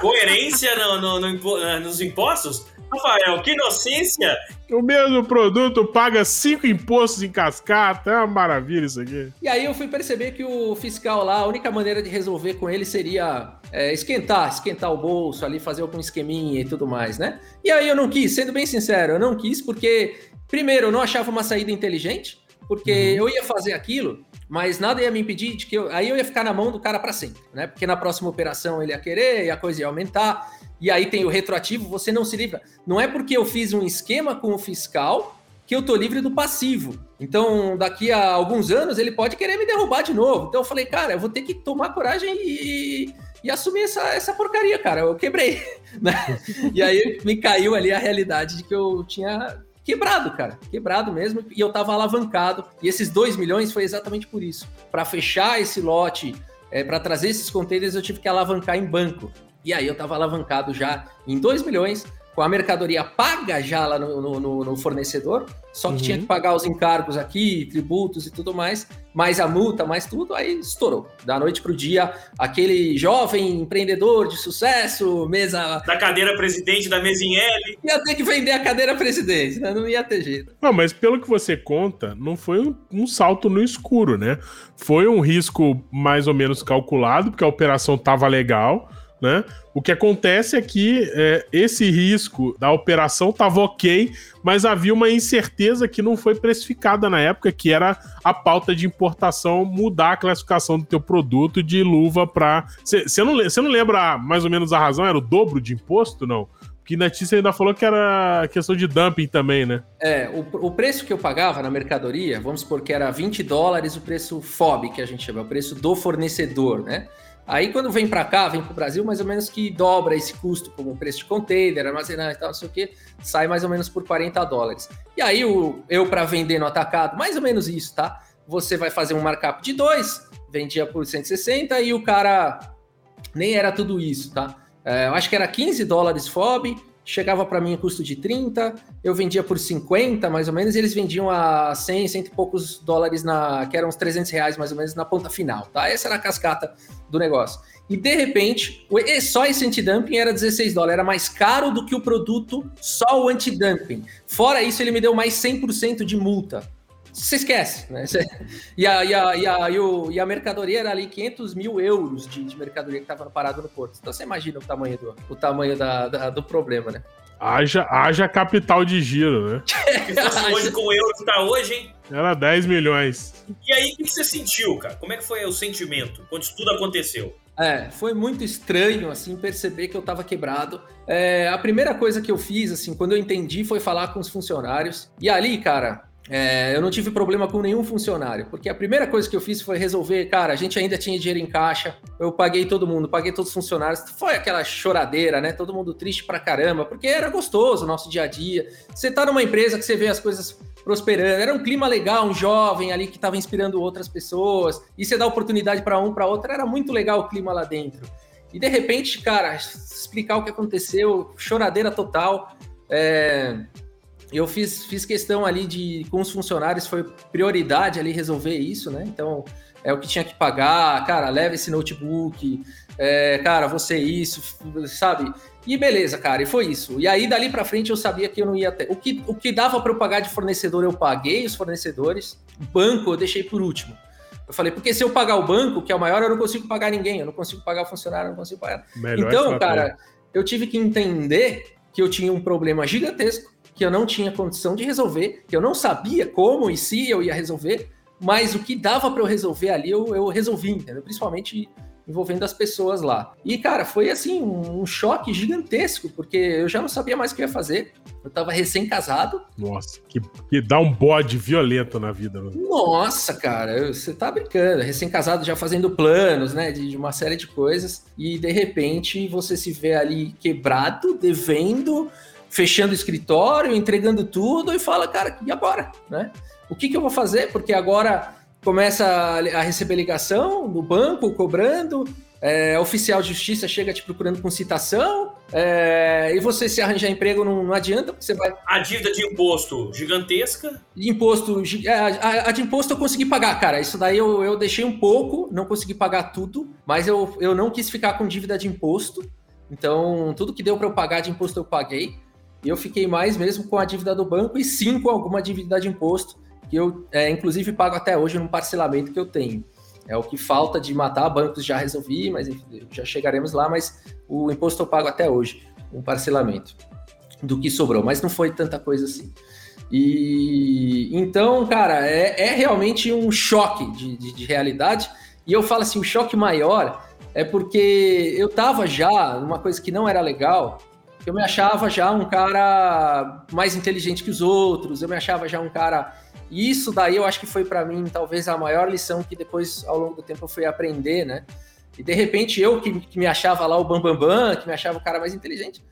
Coerência no, no, no, eh, nos impostos? Rafael, que inocência! O mesmo produto paga cinco impostos em cascata, é uma maravilha isso aqui. E aí eu fui perceber que o fiscal lá, a única maneira de resolver com ele seria é, esquentar, esquentar o bolso ali, fazer algum esqueminha e tudo mais, né? E aí eu não quis, sendo bem sincero, eu não quis porque, primeiro, eu não achava uma saída inteligente, porque uhum. eu ia fazer aquilo mas nada ia me impedir de que eu, aí eu ia ficar na mão do cara para sempre, né? Porque na próxima operação ele ia querer e a coisa ia aumentar. E aí tem o retroativo, você não se livra. Não é porque eu fiz um esquema com o fiscal que eu tô livre do passivo. Então, daqui a alguns anos ele pode querer me derrubar de novo. Então eu falei, cara, eu vou ter que tomar coragem e, e assumir essa, essa porcaria, cara. Eu quebrei, né? E aí me caiu ali a realidade de que eu tinha quebrado, cara. Quebrado mesmo. E eu tava alavancado. E esses 2 milhões foi exatamente por isso. Para fechar esse lote, é, para trazer esses containers, eu tive que alavancar em banco. E aí eu tava alavancado já em 2 milhões com a mercadoria paga já lá no, no, no fornecedor, só que uhum. tinha que pagar os encargos aqui, tributos e tudo mais, mais a multa, mais tudo, aí estourou. Da noite para o dia, aquele jovem empreendedor de sucesso, mesa. Da cadeira presidente da mesa em L. Ia ter que vender a cadeira presidente, né? não ia ter jeito. Não, mas pelo que você conta, não foi um, um salto no escuro, né? Foi um risco mais ou menos calculado, porque a operação estava legal né? O que acontece é que é, esse risco da operação estava ok, mas havia uma incerteza que não foi precificada na época, que era a pauta de importação mudar a classificação do teu produto de luva para. Você não, não lembra mais ou menos a razão? Era o dobro de imposto, não? Que notícia ainda falou que era questão de dumping também, né? É, o, o, preço que eu pagava na mercadoria, vamos supor que era 20 dólares o preço FOB, que a gente chama, o preço do fornecedor, né? Aí quando vem para cá, vem para o Brasil, mais ou menos que dobra esse custo, como preço de container, armazenagem e tal, não sei o que, sai mais ou menos por 40 dólares. E aí o, eu para vender no atacado, mais ou menos isso, tá? Você vai fazer um markup de 2, vendia por 160 e o cara nem era tudo isso, tá? É, eu acho que era 15 dólares FOB, chegava para mim a custo de 30, eu vendia por 50 mais ou menos, e eles vendiam a 100, cento e poucos dólares, na, que eram uns 300 reais mais ou menos na ponta final, tá? Essa era a cascata do negócio. E de repente, só esse antidumping era 16 dólares, era mais caro do que o produto só o antidumping. Fora isso, ele me deu mais 100% de multa você esquece, né? E a, e, a, e, a, e, o, e a mercadoria era ali 500 mil euros de, de mercadoria que estava parado no porto. Então você imagina o tamanho do, o tamanho da, da do problema, né? Haja, haja capital de giro, né? Hoje com o euro que tá hoje, hein? Era 10 milhões. E aí, o que você sentiu, cara? Como é que foi o sentimento quando isso tudo aconteceu? É, foi muito estranho, assim, perceber que eu tava quebrado. É, a primeira coisa que eu fiz, assim, quando eu entendi, foi falar com os funcionários. E ali, cara, é, eu não tive problema com nenhum funcionário, porque a primeira coisa que eu fiz foi resolver, cara, a gente ainda tinha dinheiro em caixa, eu paguei todo mundo, paguei todos os funcionários, foi aquela choradeira, né? Todo mundo triste pra caramba, porque era gostoso o nosso dia a dia. Você tá numa empresa que você vê as coisas prosperando, era um clima legal, um jovem ali que estava inspirando outras pessoas, e você dá oportunidade para um, para outro, era muito legal o clima lá dentro. E de repente, cara, explicar o que aconteceu, choradeira total. É, eu fiz, fiz questão ali de, com os funcionários, foi prioridade ali resolver isso, né? Então, é o que tinha que pagar, cara, leva esse notebook, é, cara, você isso, sabe? E beleza, cara, e foi isso. E aí, dali para frente, eu sabia que eu não ia ter. O que, o que dava para eu pagar de fornecedor, eu paguei os fornecedores. Banco, eu deixei por último. Eu falei, porque se eu pagar o banco, que é o maior, eu não consigo pagar ninguém, eu não consigo pagar o funcionário, eu não consigo pagar. Melhor então, cara, eu tive que entender que eu tinha um problema gigantesco que eu não tinha condição de resolver, que eu não sabia como e se eu ia resolver, mas o que dava para eu resolver ali, eu, eu resolvi, entendeu? Principalmente envolvendo as pessoas lá. E, cara, foi assim, um choque gigantesco, porque eu já não sabia mais o que ia fazer. Eu tava recém-casado. Nossa, que, que dá um bode violento na vida. Né? Nossa, cara, você tá brincando. Recém-casado já fazendo planos, né, de, de, uma série de coisas. E, de repente, você se vê ali quebrado, devendo, fechando o escritório, entregando tudo e fala, cara, e agora, né? O que, que eu vou fazer? Porque agora começa a receber ligação do banco cobrando, é, oficial de justiça chega te procurando com citação, é, e você se arranjar emprego não, não, adianta, você vai. A dívida de imposto gigantesca. De imposto. É, a, a, de imposto eu consegui pagar, cara. Isso daí eu, eu deixei um pouco, não consegui pagar tudo, mas eu, eu não quis ficar com dívida de imposto. Então, tudo que deu para eu pagar de imposto eu paguei. E eu fiquei mais mesmo com a dívida do banco e sim com alguma dívida de imposto, que eu, é, inclusive, pago até hoje num parcelamento que eu tenho. É o que falta de matar bancos já resolvi, mas já chegaremos lá, mas o imposto eu pago até hoje, um parcelamento do que sobrou, mas não foi tanta coisa assim. E então, cara, é, é realmente um choque de, de, de, realidade. E eu falo assim, o choque maior é porque eu tava já numa coisa que não era legal, eu me achava já um cara mais inteligente que os outros, eu me achava já um cara. E isso daí eu acho que foi para mim talvez a maior lição que depois, ao longo do tempo, eu fui aprender, né? E de repente eu, que, que me achava lá o Bambambam, Bam, Bam, que me achava o cara mais inteligente,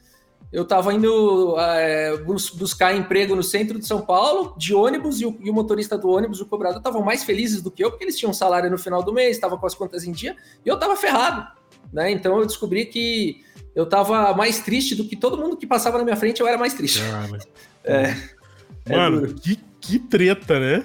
eu tava indo é, bus buscar emprego no centro de São Paulo, de ônibus, e o, e o motorista do ônibus, o cobrador, estavam mais felizes do que eu, porque eles tinham salário no final do mês, estavam com as contas em dia, e eu tava ferrado, né? Então eu descobri que eu tava mais triste do que todo mundo que passava na minha frente, eu era mais triste. Cara. É, é Mano, é que, que treta, né?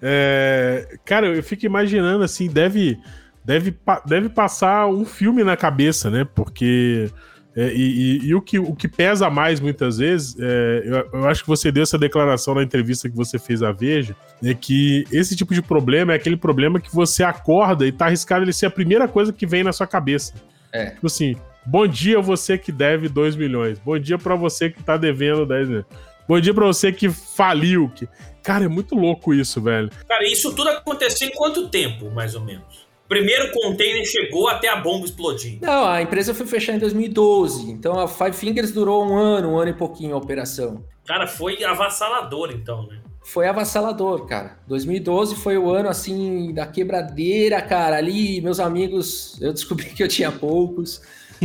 É, cara, eu fico imaginando assim, deve, deve, deve passar um filme na cabeça, né? Porque. É, e, e, e, o, que, o que pesa mais muitas vezes, é, eu, eu, acho que você deu essa declaração na entrevista que você fez à Veja, é que esse tipo de problema é aquele problema que você acorda e tá arriscado ele ser a primeira coisa que vem na sua cabeça. É. Tipo assim, Bom dia você que deve 2 milhões. Bom dia para você que tá devendo 10 milhões. Bom dia pra você que faliu. Que... Cara, é muito louco isso, velho. Cara, isso tudo aconteceu em quanto tempo, mais ou menos? Primeiro container chegou até a bomba explodir. Não, a empresa foi fechar em 2012. Então a Five Fingers durou um ano, um ano e pouquinho a operação. Cara, foi avassalador então, né? Foi avassalador, cara. 2012 foi o ano assim da quebradeira, cara. Ali, meus amigos, eu descobri que eu tinha poucos.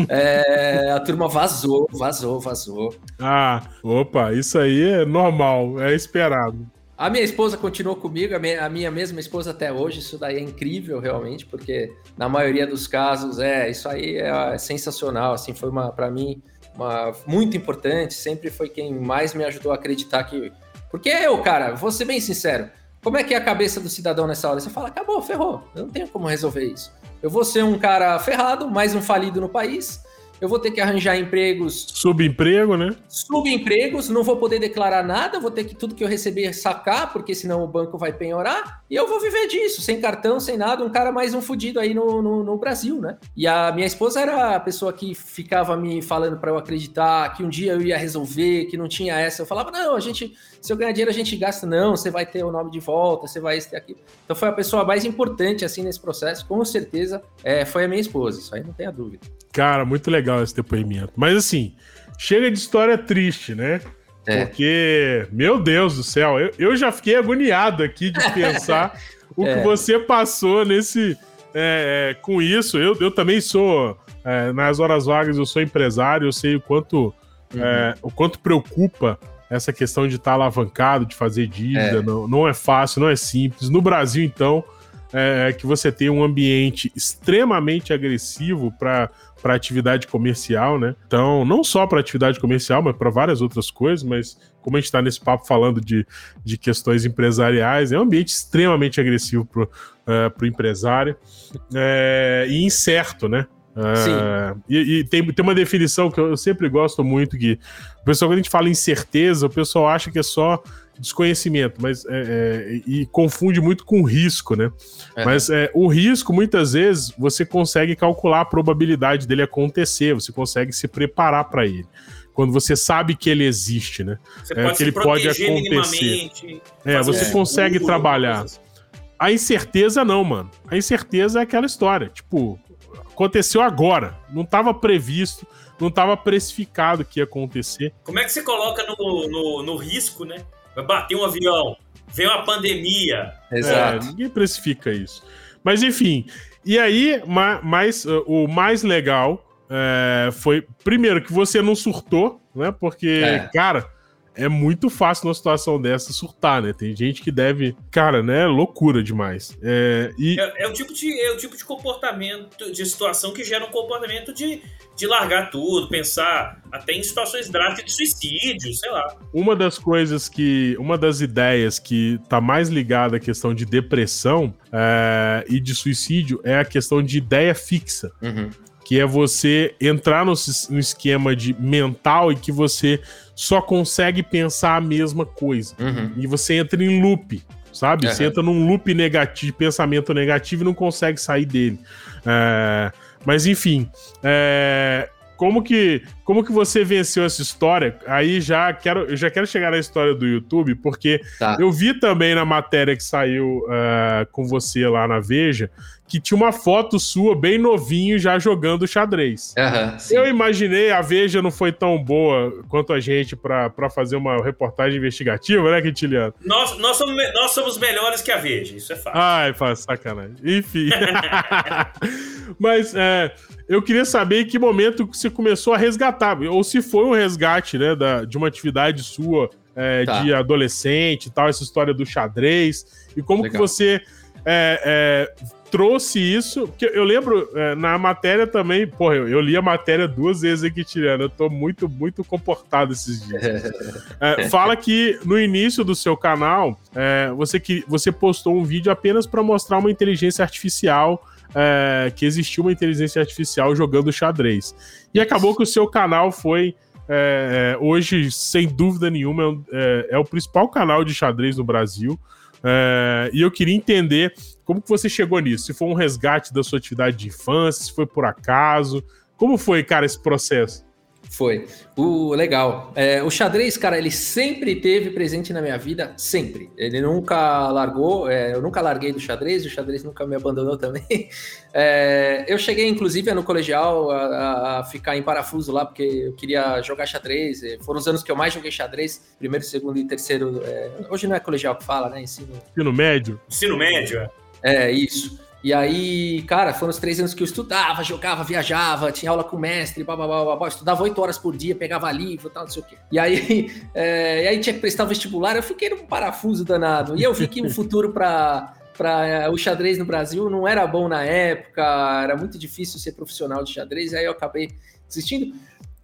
É, a turma vazou, vazou, vazou. Ah, opa, isso aí é normal, é esperado. A minha esposa continuou comigo, a minha, a minha, mesma esposa até hoje, isso daí é incrível realmente, porque na maioria dos casos, é, isso aí é, é sensacional, assim, foi uma, para mim, uma, muito importante, sempre foi quem mais me ajudou a acreditar que... Porque eu, cara, vou ser bem sincero, como é que é a cabeça do cidadão nessa hora? Você fala, acabou, ferrou, eu não tenho como resolver isso. Eu vou ser um cara ferrado, mais um falido no país, eu vou ter que arranjar empregos. Subemprego, né? Subempregos, não vou poder declarar nada, vou ter que tudo que eu receber sacar, porque senão o banco vai penhorar, e eu vou viver disso, sem cartão, sem nada, um cara mais um fudido aí no, no, no Brasil, né? E a minha esposa era a pessoa que ficava me falando para eu acreditar que um dia eu ia resolver, que não tinha essa. Eu falava, não, a gente, se eu ganhar dinheiro, a gente gasta, não, você vai ter o nome de volta, você vai ter aqui. Então foi a pessoa mais importante, assim, nesse processo, com certeza, é, foi a minha esposa, isso aí não tenha dúvida. Cara, muito legal esse depoimento. Mas assim, chega de história triste, né? É. Porque, meu Deus do céu, eu, eu já fiquei agoniado aqui de pensar o é. que você passou nesse. É, é, com isso. Eu, eu também sou. É, nas horas vagas, eu sou empresário, eu sei o quanto, é, uhum. o quanto preocupa essa questão de estar tá alavancado, de fazer dívida. Não, não é fácil, não é simples. No Brasil, então, é, que você tem um ambiente extremamente agressivo para para atividade comercial, né? Então, não só para atividade comercial, mas para várias outras coisas, mas como a gente está nesse papo falando de, de questões empresariais, é um ambiente extremamente agressivo para o uh, empresário é, e incerto, né? Uh, e, e tem, tem uma definição que eu sempre gosto muito, que o pessoal, quando a gente fala incerteza, o pessoal acha que é só desconhecimento, mas é, é, e confunde muito com risco, né? É. Mas é, o risco, muitas vezes, você consegue calcular a probabilidade dele acontecer, você consegue se preparar para ele. Quando você sabe que ele existe, né? Você é, que ele pode acontecer. É, você consegue trabalhar. A incerteza não, mano. A incerteza é aquela história. Tipo, aconteceu agora. Não estava previsto, não estava precificado que ia acontecer. Como é que você coloca no, no, no risco, né? Vai bater um avião, vem uma pandemia. Exato. É, ninguém precifica isso. Mas enfim, e aí, mais, uh, o mais legal é, foi, primeiro, que você não surtou, né? Porque, é. cara, é muito fácil numa situação dessa surtar, né? Tem gente que deve. Cara, né? Loucura demais. É, e... é, é, o tipo de, é o tipo de comportamento, de situação que gera um comportamento de, de largar tudo, pensar até em situações drásticas de suicídio, sei lá. Uma das coisas que. Uma das ideias que tá mais ligada à questão de depressão é, e de suicídio é a questão de ideia fixa. Uhum que é você entrar no, no, esquema de mental e que você só consegue pensar a mesma coisa. Uhum. E você entra em loop, sabe? Uhum. Você entra num loop negativo, pensamento negativo e não consegue sair dele. É, mas enfim, é, como que como que você venceu essa história? Aí já quero eu já quero chegar na história do YouTube porque tá. eu vi também na matéria que saiu uh, com você lá na Veja que tinha uma foto sua bem novinho já jogando xadrez. Uhum, eu imaginei, a Veja não foi tão boa quanto a gente para fazer uma reportagem investigativa, né, Quintiliano? Nós, nós, somos, nós somos melhores que a Veja, isso é fácil. Ai, faz sacanagem. Enfim. Mas é, eu queria saber em que momento você começou a resgatar, ou se foi um resgate, né, da, de uma atividade sua é, tá. de adolescente e tal, essa história do xadrez, e como Legal. que você é, é, trouxe isso, que eu lembro é, na matéria também, porra, eu, eu, li a matéria duas vezes aqui tirando, eu tô muito, muito comportado esses dias. é, fala que no início do seu canal, é, você, que, você postou um vídeo apenas para mostrar uma inteligência artificial é, que existiu uma inteligência artificial jogando xadrez. E acabou que o seu canal foi. É, é, hoje, sem dúvida nenhuma, é, é, o principal canal de xadrez no Brasil. É, e eu queria entender como que você chegou nisso. Se foi um resgate da sua atividade de infância, se foi por acaso. Como foi, cara, esse processo? Foi. O legal. É, o xadrez, cara, ele sempre teve presente na minha vida, sempre. Ele nunca largou, é, eu nunca larguei do xadrez, o xadrez nunca me abandonou também. É, eu cheguei, inclusive, no colegial a, a, ficar em parafuso lá, porque eu queria jogar xadrez. É, foram os anos que eu mais joguei xadrez, primeiro, segundo e terceiro. É, hoje não é colegial que fala, né? Ensino. Ensino médio. Ensino médio, é. É, isso. E aí, cara, foram os três anos que eu estudava, jogava, viajava, tinha aula com o mestre, blá, blá, blá, blá, estudava oito horas por dia, pegava livro tal, não sei o quê. E aí, é, e aí tinha que prestar vestibular, eu fiquei num parafuso danado. E eu vi que o futuro para para é, o xadrez no Brasil não era bom na época, era muito difícil ser profissional de xadrez, aí eu acabei desistindo.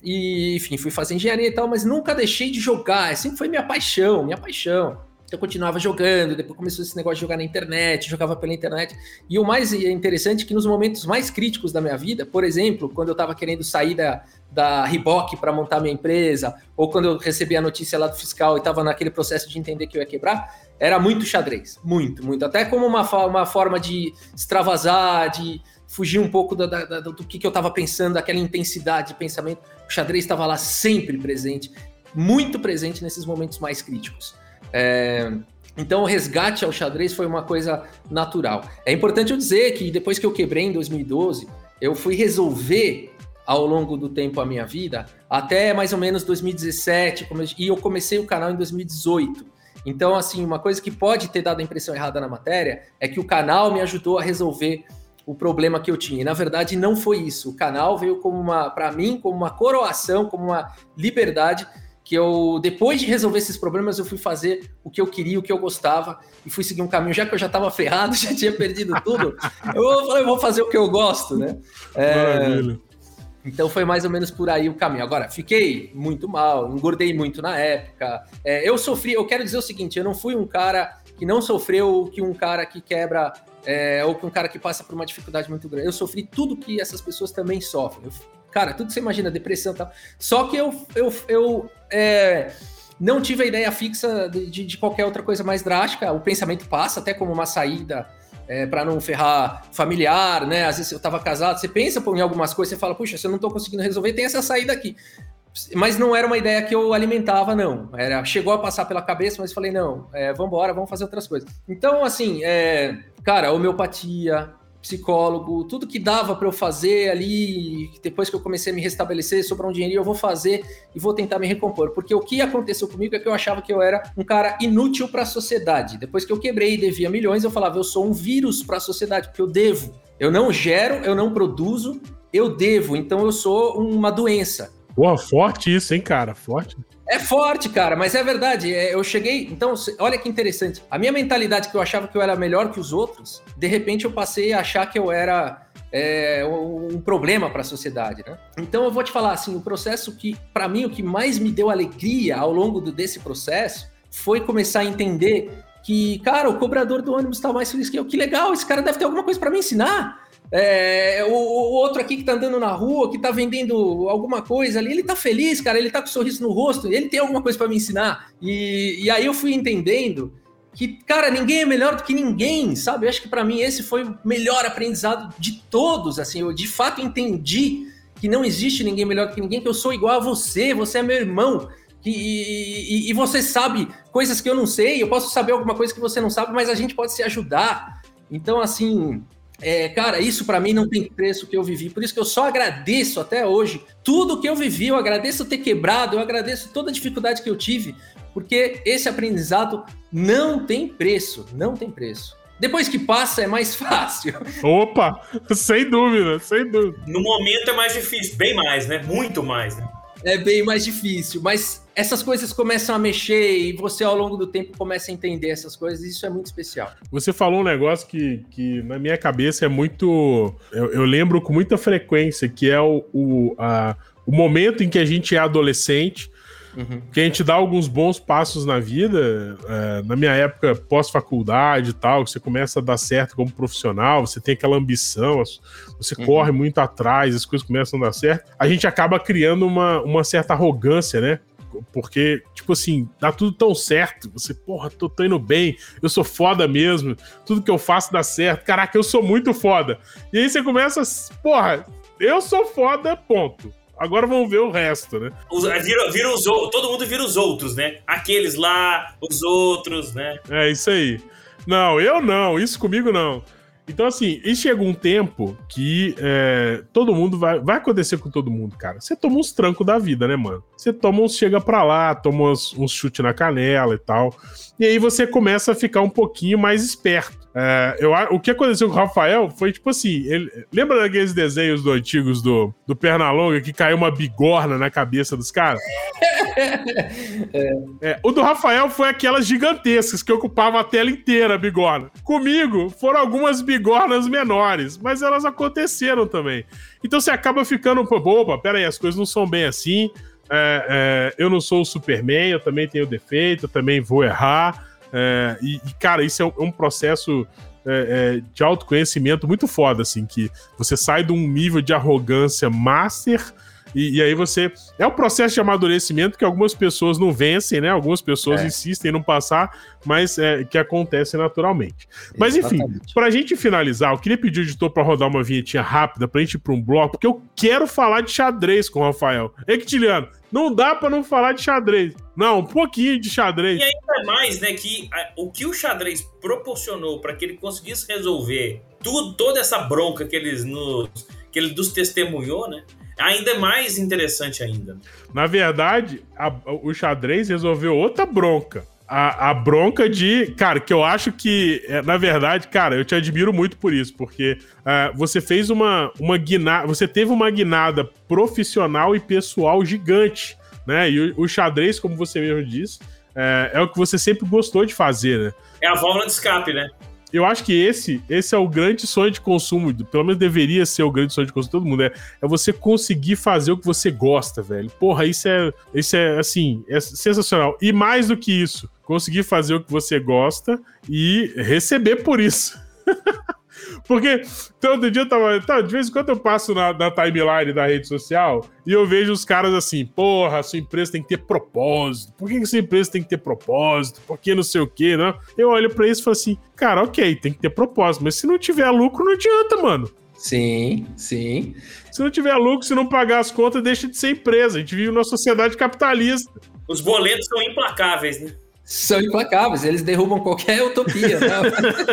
E, enfim, fui fazer engenharia e tal, mas nunca deixei de jogar, sempre foi minha paixão, minha paixão. Eu continuava jogando, depois começou esse negócio de jogar na internet, jogava pela internet. E o mais interessante é que nos momentos mais críticos da minha vida, por exemplo, quando eu estava querendo sair da, da Reebok para montar minha empresa, ou quando eu recebi a notícia lá do fiscal e estava naquele processo de entender que eu ia quebrar, era muito xadrez. Muito, muito. Até como uma, uma forma de extravasar, de fugir um pouco da, da, do que, que eu estava pensando, daquela intensidade de pensamento. O xadrez estava lá sempre presente, muito presente nesses momentos mais críticos. É, então, o resgate ao xadrez foi uma coisa natural. É importante eu dizer que depois que eu quebrei em 2012, eu fui resolver ao longo do tempo a minha vida até mais ou menos 2017 e eu comecei o canal em 2018. Então, assim, uma coisa que pode ter dado a impressão errada na matéria é que o canal me ajudou a resolver o problema que eu tinha. E, na verdade, não foi isso. O canal veio como uma, para mim, como uma coroação, como uma liberdade que eu, depois de resolver esses problemas, eu fui fazer o que eu queria, o que eu gostava, e fui seguir um caminho, já que eu já estava ferrado, já tinha perdido tudo, eu falei, eu vou fazer o que eu gosto, né? É, então foi mais ou menos por aí o caminho. Agora, fiquei muito mal, engordei muito na época. É, eu sofri, eu quero dizer o seguinte, eu não fui um cara que não sofreu que um cara que quebra é, ou que um cara que passa por uma dificuldade muito grande. Eu sofri tudo que essas pessoas também sofrem. Eu Cara, tudo que você imagina, depressão e tal. Só que eu, eu, eu é, não tive a ideia fixa de, de, qualquer outra coisa mais drástica. O pensamento passa até como uma saída é, para não ferrar familiar, né? Às vezes eu estava casado, você pensa em algumas coisas, você fala, puxa, se eu não estou conseguindo resolver, tem essa saída aqui. Mas não era uma ideia que eu alimentava, não. Era, chegou a passar pela cabeça, mas falei, não, é, vamos embora, vamos fazer outras coisas. Então, assim, é, cara, homeopatia, psicólogo, tudo que dava para eu fazer ali, depois que eu comecei a me restabelecer, sobrar um dinheiro, eu vou fazer e vou tentar me recompor. Porque o que aconteceu comigo é que eu achava que eu era um cara inútil para a sociedade. Depois que eu quebrei e devia milhões, eu falava, eu sou um vírus para a sociedade, porque eu devo. Eu não gero, eu não produzo, eu devo. Então eu sou uma doença. Pô, forte isso, hein, cara? Forte. É forte, cara, mas é verdade. É, eu cheguei. Então, olha que interessante. A minha mentalidade que eu achava que eu era melhor que os outros, de repente eu passei a achar que eu era é, um problema para a sociedade, né? Então eu vou te falar assim, o processo que, para mim, o que mais me deu alegria ao longo do, desse processo foi começar a entender que, cara, o cobrador do ônibus está mais feliz que eu. Que legal, esse cara deve ter alguma coisa para me ensinar. É, o, o, outro aqui que tá andando na rua, que tá vendendo alguma coisa ali, ele tá feliz, cara, ele tá com um sorriso no rosto, ele tem alguma coisa para me ensinar. E, e aí eu fui entendendo que, cara, ninguém é melhor do que ninguém, sabe? Eu acho que para mim esse foi o melhor aprendizado de todos, assim, eu de fato entendi que não existe ninguém melhor do que ninguém, que eu sou igual a você, você é meu irmão, e, e, e você sabe coisas que eu não sei, eu posso saber alguma coisa que você não sabe, mas a gente pode se ajudar. Então, assim, é, cara, isso para mim não tem preço que eu vivi. Por isso que eu só agradeço até hoje tudo que eu vivi. Eu agradeço ter quebrado, eu agradeço toda a dificuldade que eu tive, porque esse aprendizado não tem preço, não tem preço. Depois que passa é mais fácil. Opa, sem dúvida, sem dúvida. No momento é mais difícil, bem mais, né? Muito mais, né? É bem mais difícil, mas essas coisas começam a mexer e você ao longo do tempo começa a entender essas coisas, e isso é muito especial. Você falou um negócio que, que na minha cabeça é muito. Eu, eu lembro com muita frequência, que é o, o, a, o momento em que a gente é adolescente Uhum. Que a gente dá alguns bons passos na vida. É, na minha época, pós-faculdade e tal, você começa a dar certo como profissional, você tem aquela ambição, você uhum. corre muito atrás, as coisas começam a dar certo. A gente acaba criando uma, uma certa arrogância, né? Porque, tipo assim, dá tudo tão certo. Você, porra, tô, tô indo bem, eu sou foda mesmo, tudo que eu faço dá certo. Caraca, eu sou muito foda. E aí você começa, porra, eu sou foda, ponto. Agora vamos ver o resto, né? Os, vira, vira os, todo mundo vira os outros, né? Aqueles lá, os outros, né? É isso aí. Não, eu não, isso comigo não. Então, assim, e chega um tempo que é, todo mundo vai. Vai acontecer com todo mundo, cara. Você toma uns trancos da vida, né, mano? Você toma uns chega pra lá, toma uns, uns chute na canela e tal. E aí você começa a ficar um pouquinho mais esperto. É, eu, o que aconteceu com o Rafael foi tipo assim: ele, lembra daqueles desenhos do, antigos do, do Pernalonga que caiu uma bigorna na cabeça dos caras? é. É, o do Rafael foi aquelas gigantescas que ocupavam a tela inteira, a bigorna. Comigo foram algumas bigornas menores, mas elas aconteceram também. Então você acaba ficando, opa, pera aí, as coisas não são bem assim. É, é, eu não sou o Superman, eu também tenho defeito, eu também vou errar. É, e, e, cara, isso é um, é um processo é, é, de autoconhecimento muito foda, assim, que você sai de um nível de arrogância master e, e, aí você. É o um processo de amadurecimento que algumas pessoas não vencem, né? Algumas pessoas é. insistem em não passar, mas é, que acontece naturalmente. Mas enfim, pra gente finalizar, eu queria pedir o editor pra rodar uma vinhetinha rápida pra gente ir pra um bloco, porque eu quero falar de xadrez com o Rafael. Equitiliano, não dá pra não falar de xadrez. Não, um pouquinho de xadrez. E ainda mais, né, que a, o que o xadrez proporcionou para que ele conseguisse resolver tudo, toda essa bronca que eles nos que ele nos testemunhou, né? Ainda é mais interessante ainda. Na verdade, a, o xadrez resolveu outra bronca. A, a, bronca de. Cara, que eu acho que, é, na verdade, cara, eu te admiro muito por isso, porque uh, você fez uma, uma guinada. Você teve uma guinada profissional e pessoal gigante, né? E o, o xadrez, como você mesmo disse, é, é, o que você sempre gostou de fazer, né? É a válvula de escape, né? Eu acho que esse, esse é o grande sonho de consumo, pelo menos deveria ser o grande sonho de consumo de todo mundo, é, é você conseguir fazer o que você gosta, velho. Porra, isso é, isso é, assim, é sensacional. E mais do que isso, conseguir fazer o que você gosta e receber por isso. Porque todo dia eu tava. Tá, de vez em quando eu passo na, na, timeline da rede social e eu vejo os caras assim, porra, sua empresa tem que ter propósito. Por que, que sua empresa tem que ter propósito? Por que não sei o quê, né? Eu olho pra isso e falo assim, cara, ok, tem que ter propósito, mas se não tiver lucro, não adianta, mano. Sim, sim. Se não tiver lucro, se não pagar as contas, deixa de ser empresa. A gente vive numa sociedade capitalista. Os boletos são implacáveis, né? São implacáveis, eles derrubam qualquer utopia. Né?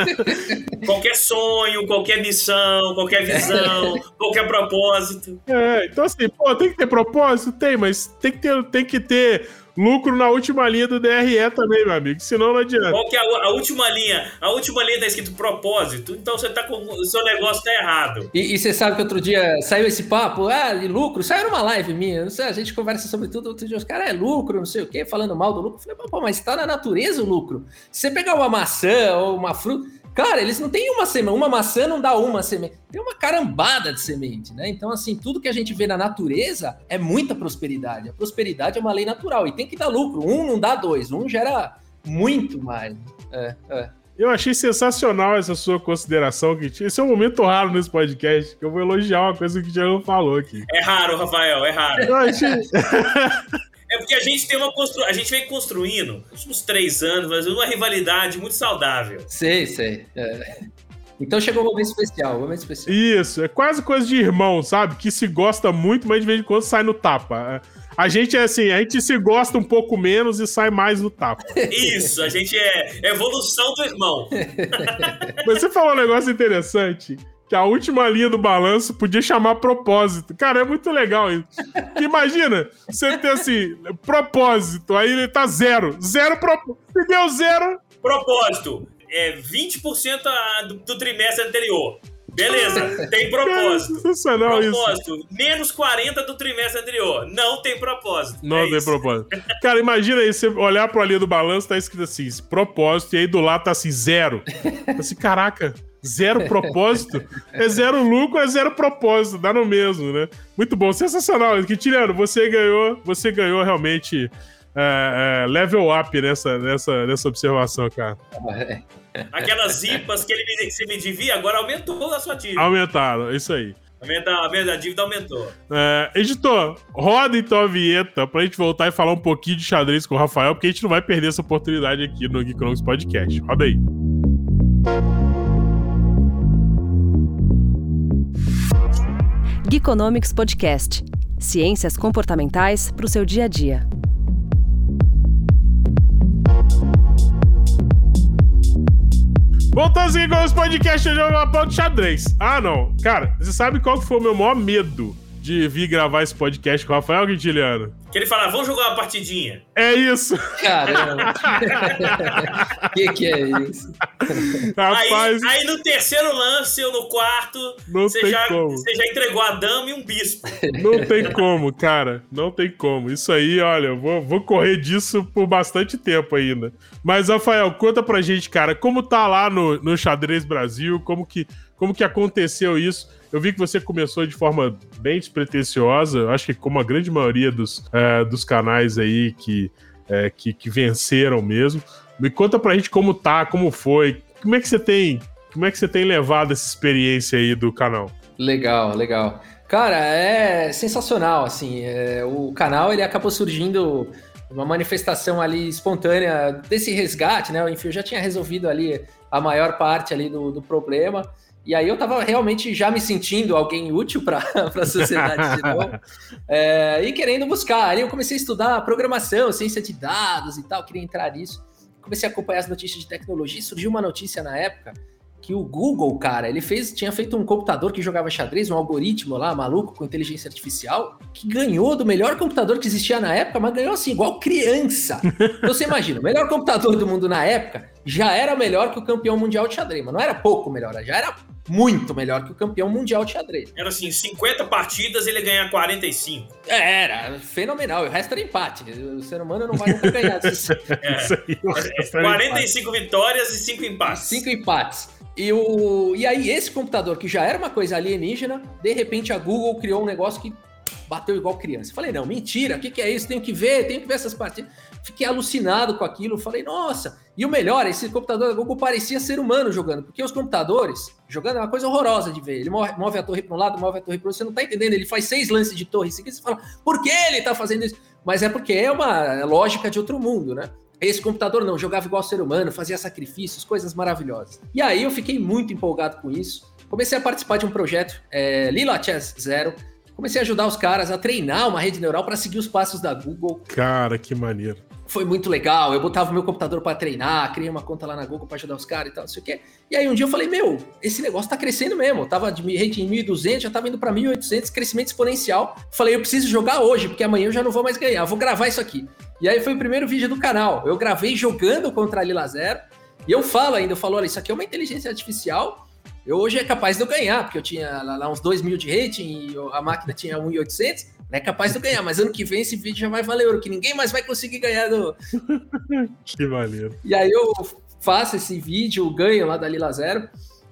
qualquer sonho, qualquer missão, qualquer visão, qualquer propósito. É, então assim, pô, tem que ter propósito? Tem, mas tem que ter, tem que ter lucro na última linha do DRE também, meu amigo. Senão não adianta. Qual que é a, a última linha? A última linha tá escrito propósito. Então você tá com. O seu negócio tá errado. E, e você sabe que outro dia saiu esse papo, ah, de lucro, saiu numa live minha. Não sei, a gente conversa sobre tudo. Outro dia os caras é lucro, não sei o quê, falando mal do lucro. Eu falei, pô, mas tá na natureza o lucro. Se você pegar uma maçã ou uma fruta. Cara, eles não têm uma semente, uma maçã não dá uma semente, tem uma carambada de semente, né? Então, assim, tudo que a gente vê na natureza é muita prosperidade. A prosperidade é uma lei natural e tem que dar lucro. Um não dá dois, um gera muito mais. É, é. Eu achei sensacional essa sua consideração, que esse é um momento raro nesse podcast, que eu vou elogiar uma coisa que o Diego falou aqui. É raro, Rafael, é raro. Eu achei... É porque a gente tem uma constru... a gente vem construindo últimos três anos, mas uma rivalidade muito saudável. Sei, sei. É. Então chegou um momento especial, um momento especial. Isso, é quase coisa de irmão, sabe? Que se gosta muito, mas de vez em quando sai no tapa. A gente é assim, a gente se gosta um pouco menos e sai mais no tapa. Isso, a gente é evolução do irmão. Mas você falou um negócio interessante que a última linha do balanço podia chamar propósito. Cara, é muito legal isso. imagina, você ter assim, propósito, aí ele tá zero. Zero propósito. Se deu zero. Propósito. É 20% do, do trimestre anterior. Beleza, tem propósito. sensacional propósito. Isso. Menos 40 do trimestre anterior. Não tem propósito. Não é tem isso. propósito. Cara, imagina aí, você olhar pro linha do balanço, tá escrito assim, propósito, e aí do lado tá assim, zero. Assim, caraca, zero propósito, é zero lucro, é zero propósito, dá no mesmo, né? Muito bom, sensacional. Quintiliano, você ganhou, você ganhou realmente é, é, level up nessa, nessa, nessa observação, cara. Aquelas IPAs que ele me, que me devia, agora aumentou a sua dívida. Aumentaram, isso aí. Aumenta, a dívida aumentou. É, editor, roda então a vinheta pra gente voltar e falar um pouquinho de xadrez com o Rafael, porque a gente não vai perder essa oportunidade aqui no Geekonomics Podcast. Roda aí. Geekonomics Podcast. Ciências comportamentais para o seu dia a dia. Voltando aqui com os podcasts de uma pauta de xadrez. Ah, não. Cara, você sabe qual foi o meu maior medo de vir gravar esse podcast com o Rafael Quintiliano? Que ele fala, vamos jogar uma partidinha. É isso. Caramba. que que é isso? Rapaz. Aí, aí, no terceiro lance ou no quarto, não você, tem já, como. você já entregou a dama e um bispo. Não tem como, cara. Não tem como. Isso aí, olha, eu vou, vou correr disso por bastante tempo ainda. Mas, Rafael, conta pra gente, cara, como tá lá no, no Xadrez Brasil, como que, como que aconteceu isso? Eu vi que você começou de forma bem despretensiosa, acho que como a grande maioria dos, é, dos canais aí que, é, que, que, venceram mesmo. Me conta pra gente como tá, como foi. Como é que você tem, como é que você tem levado essa experiência aí do canal? Legal, legal. Cara, é sensacional, assim, é, o canal ele acabou surgindo uma manifestação ali espontânea desse resgate, né? Enfim, eu já tinha resolvido ali a maior parte ali do, do problema, e aí eu tava realmente já me sentindo alguém útil para a sociedade de novo, é, e querendo buscar. Aí eu comecei a estudar programação, ciência de dados e tal, queria entrar nisso. Comecei a acompanhar as notícias de tecnologia, surgiu uma notícia na época que o Google, cara, ele fez, tinha feito um computador que jogava xadrez, um algoritmo lá, maluco, com inteligência artificial, que ganhou do melhor computador que existia na época, mas ganhou assim, igual criança. Então você imagina, o melhor computador do mundo na época já era melhor que o campeão mundial de xadrez, mas não era pouco melhor, já era muito melhor que o campeão mundial de xadrez. Era assim, 50 partidas ele ganha 45. É, era fenomenal, o resto era empate. O ser humano não vai nunca ganhar. é, é, 45 vitórias e 5 empates. 5 empates. E, o, e aí, esse computador, que já era uma coisa alienígena, de repente a Google criou um negócio que bateu igual criança. Falei, não, mentira, o que, que é isso? Tenho que ver, tenho que ver essas partidas. Fiquei alucinado com aquilo. Falei, nossa. E o melhor, esse computador da Google parecia ser humano jogando, porque os computadores jogando é uma coisa horrorosa de ver. Ele move a torre para um lado, move a torre para outro. Você não está entendendo. Ele faz seis lances de torre seguidos. Você fala, por que ele está fazendo isso? Mas é porque é uma lógica de outro mundo, né? Esse computador não, jogava igual ser humano, fazia sacrifícios, coisas maravilhosas. E aí eu fiquei muito empolgado com isso. Comecei a participar de um projeto, é, Lila Chess Zero. Comecei a ajudar os caras a treinar uma rede neural para seguir os passos da Google. Cara, que maneiro foi muito legal. Eu botava o meu computador para treinar, criei uma conta lá na Google para ajudar os caras e tal, não sei o quê. E aí um dia eu falei, meu, esse negócio tá crescendo mesmo. Eu tava de rating em 1.200, já tava indo para 1.800, crescimento exponencial. Falei, eu preciso jogar hoje, porque amanhã eu já não vou mais ganhar. Eu vou gravar isso aqui. E aí foi o primeiro vídeo do canal. Eu gravei jogando contra a Lila Zero. E eu falo ainda, eu falo, olha, isso aqui é uma inteligência artificial. Eu hoje é capaz de eu ganhar, porque eu tinha lá, uns 2 mil de rating e a máquina tinha 1.800 é capaz de eu ganhar, mas ano que vem esse vídeo já vai valer ouro, que ninguém mais vai conseguir ganhar do. que maneiro. E aí eu faço esse vídeo, ganho lá da Lila Zero.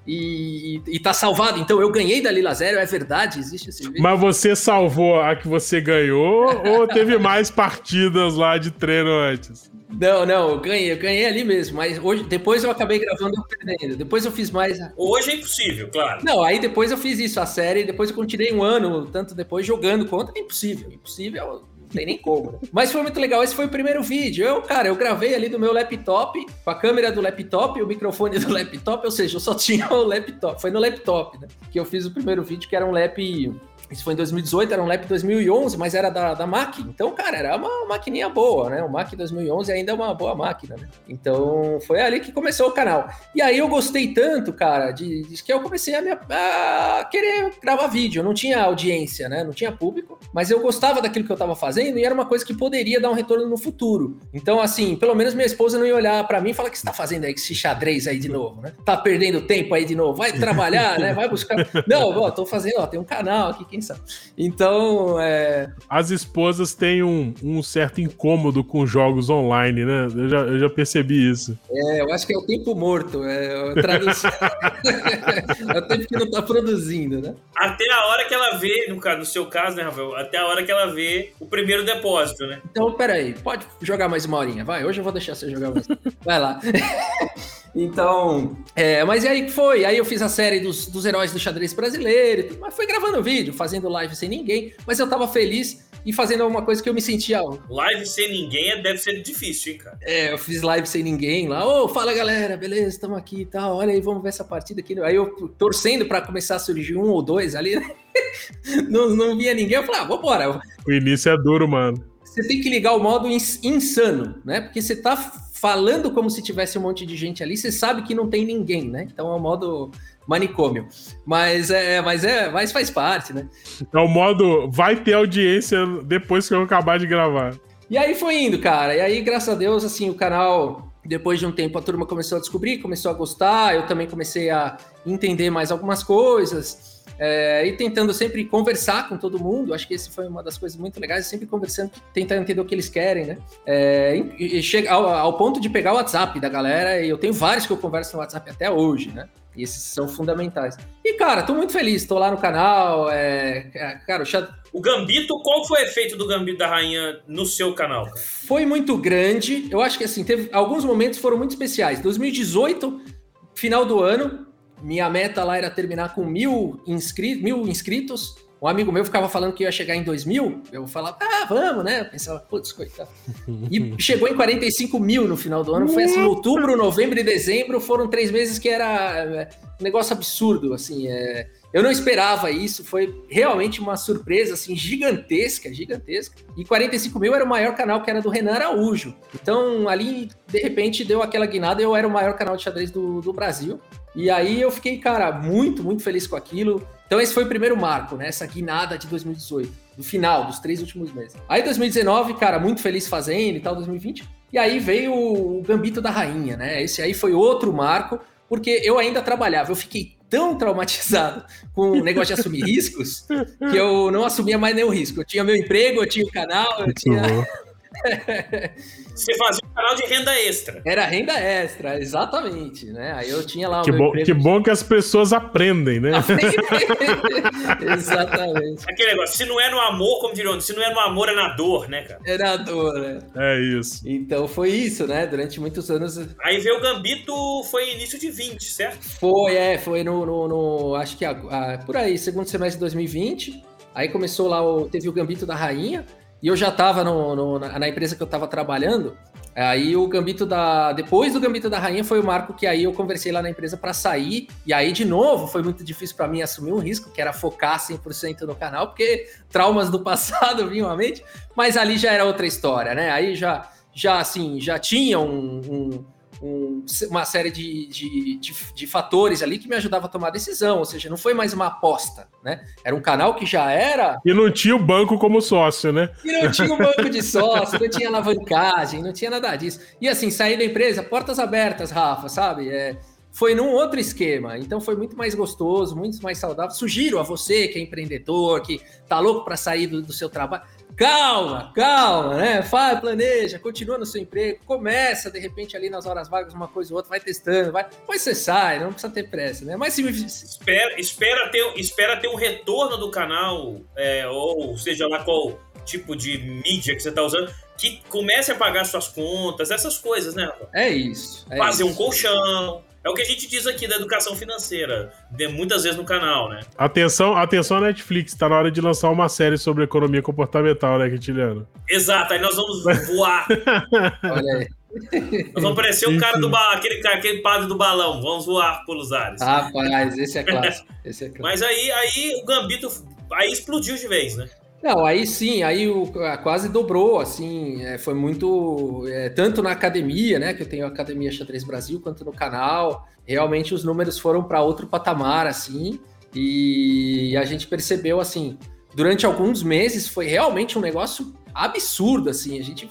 E, e, tá salvado. Então eu ganhei da Lila Zero, é verdade, existe esse vídeo. Mas você salvou a que você ganhou ou teve mais partidas lá de treino antes? Não, não, eu ganhei, eu ganhei ali mesmo, mas hoje, depois eu acabei gravando perdendo. Depois eu fiz mais. Hoje é impossível, claro. Não, aí depois eu fiz isso, a série, depois eu continuei um ano, tanto depois jogando contra, é impossível. Impossível, tem nem como. Né? Mas foi muito legal, esse foi o primeiro vídeo. Eu, cara, eu gravei ali do meu laptop, com a câmera do laptop, o microfone do laptop, ou seja, eu só tinha o laptop. Foi no laptop, né? Que eu fiz o primeiro vídeo, que era um lap isso foi em 2018, era um Lap 2011, mas era da, da Mac. Então, cara, era uma maquininha boa, né? O Mac 2011 ainda é uma boa máquina, né? Então, foi ali que começou o canal. E aí eu gostei tanto, cara, de, de que eu comecei a, me, a, querer gravar vídeo. Eu não tinha audiência, né? Não tinha público, mas eu gostava daquilo que eu tava fazendo e era uma coisa que poderia dar um retorno no futuro. Então, assim, pelo menos minha esposa não ia olhar para mim e falar: o que você tá fazendo aí com esse xadrez aí de novo, né? Tá perdendo tempo aí de novo, vai trabalhar, né? Vai buscar. Não, ó, tô fazendo, ó, tem um canal aqui, quem então, é... As esposas têm um, um certo incômodo com jogos online, né? Eu já, eu já percebi isso. É, eu acho que é o tempo morto. É, é o tempo que não tá produzindo, né? Até a hora que ela vê, no, no seu caso, né, Rafael? Até a hora que ela vê o primeiro depósito, né? Então, peraí, pode jogar mais uma horinha, vai. Hoje eu vou deixar você jogar mais. Vai lá. Então, é, mas e aí que foi? Aí eu fiz a série dos, dos heróis do xadrez brasileiro, mas fui gravando vídeo, fazendo live sem ninguém, mas eu tava feliz e fazendo alguma coisa que eu me sentia. Live sem ninguém é, deve ser difícil, hein, cara? É, eu fiz live sem ninguém lá. Ô, oh, fala galera, beleza, estamos aqui e tal. Olha aí, vamos ver essa partida aqui. Aí eu torcendo para começar a surgir um ou dois ali, né? não, não via ninguém. Eu falei, ah, vambora. O início é duro, mano. Você tem que ligar o modo insano, né? Porque você tá falando como se tivesse um monte de gente ali, você sabe que não tem ninguém, né? Então é o modo manicômio. Mas é, mas é, mas faz parte, né? É o modo vai ter audiência depois que eu acabar de gravar. E aí foi indo, cara. E aí, graças a Deus, assim, o canal, depois de um tempo, a turma começou a descobrir, começou a gostar, eu também comecei a entender mais algumas coisas. É, e tentando sempre conversar com todo mundo, acho que esse foi uma das coisas muito legais, sempre conversando, tentando entender o que eles querem, né? É, e, e chega ao, ao, ponto de pegar o WhatsApp da galera, e eu tenho vários que eu converso no WhatsApp até hoje, né? E esses são fundamentais. E, cara, tô muito feliz, tô lá no canal. É, é cara, o. O Gambito, qual foi o efeito do Gambito da Rainha no seu canal? Cara? Foi muito grande. Eu acho que assim, teve alguns momentos foram muito especiais. 2018, final do ano, minha meta lá era terminar com mil, inscri mil inscritos. Um amigo meu ficava falando que ia chegar em 2 mil. Eu falava, ah, vamos, né? Eu pensava, putz, coitado. E chegou em 45 mil no final do ano. Foi assim, outubro, novembro e dezembro foram três meses que era é, um negócio absurdo, assim. É... Eu não esperava isso, foi realmente uma surpresa, assim, gigantesca, gigantesca. E 45 mil era o maior canal que era do Renan Araújo. Então, ali, de repente, deu aquela guinada e eu era o maior canal de xadrez do, do Brasil. E aí eu fiquei, cara, muito, muito feliz com aquilo. Então esse foi o primeiro marco, né? Essa guinada de 2018, do final, dos três últimos meses. Aí 2019, cara, muito feliz fazendo e tal, 2020. E aí veio o Gambito da Rainha, né? Esse aí foi outro marco, porque eu ainda trabalhava. Eu fiquei tão traumatizado com o negócio de assumir riscos que eu não assumia mais nenhum risco. Eu tinha meu emprego, eu tinha o canal, eu tinha. Você fazia um canal de renda extra. Era renda extra, exatamente, né? Aí eu tinha lá que bom, Que bom que as pessoas aprendem, né? exatamente. Aquele negócio, se não é no amor, como diriam, se não é no amor, é na dor, né, cara? É na dor, né? É isso. Então foi isso, né? Durante muitos anos. Aí veio o Gambito, foi início de 20, certo? Foi, é, foi no, no, no acho que a, a, por aí, segundo semestre de 2020. Aí começou lá, o, teve o Gambito da Rainha. E eu já estava na empresa que eu estava trabalhando. Aí o Gambito da. Depois do Gambito da Rainha foi o marco que aí eu conversei lá na empresa para sair. E aí, de novo, foi muito difícil para mim assumir um risco, que era focar 100% no canal, porque traumas do passado vinham à mente. Mas ali já era outra história, né? Aí já, já assim, já tinha um, um um, uma série de, de, de, de, fatores ali que me ajudava a tomar decisão, ou seja, não foi mais uma aposta, né? Era um canal que já era. E não tinha o banco como sócio, né? E não tinha o banco de sócio, não tinha alavancagem, não tinha nada disso. E assim, sair da empresa, portas abertas, Rafa, sabe? É, foi num outro esquema, então foi muito mais gostoso, muito mais saudável. Sugiro a você que é empreendedor, que tá louco para sair do, do seu trabalho Calma, calma, né? Faz, planeja, continua no seu emprego, começa de repente ali nas horas vagas uma coisa ou outra, vai testando, vai, depois você sai, não precisa ter pressa, né? Mas se espera, espera ter, espera ter um retorno do canal, é, ou seja lá qual tipo de mídia que você está usando, que comece a pagar suas contas, essas coisas, né? É isso. É Fazer isso. um colchão, é o que a gente diz aqui da educação financeira, de, muitas vezes no canal, né? Atenção, atenção Netflix, tá na hora de lançar uma série sobre economia comportamental, né, Quintiliano? Exato, aí nós vamos voar. Olha aí. Nós vamos parecer o cara do balão, aquele, aquele padre do balão, vamos voar pelos ares. Rapaz, esse é clássico. Esse é clássico. Mas aí, aí o Gambito aí explodiu de vez, né? Não, aí sim, aí o, quase dobrou, assim, é, foi muito, é, tanto na academia, né, que eu tenho a Academia Xadrez Brasil, quanto no canal, realmente os números foram para outro patamar, assim, e a gente percebeu, assim, durante alguns meses foi realmente um negócio absurdo, assim, a gente,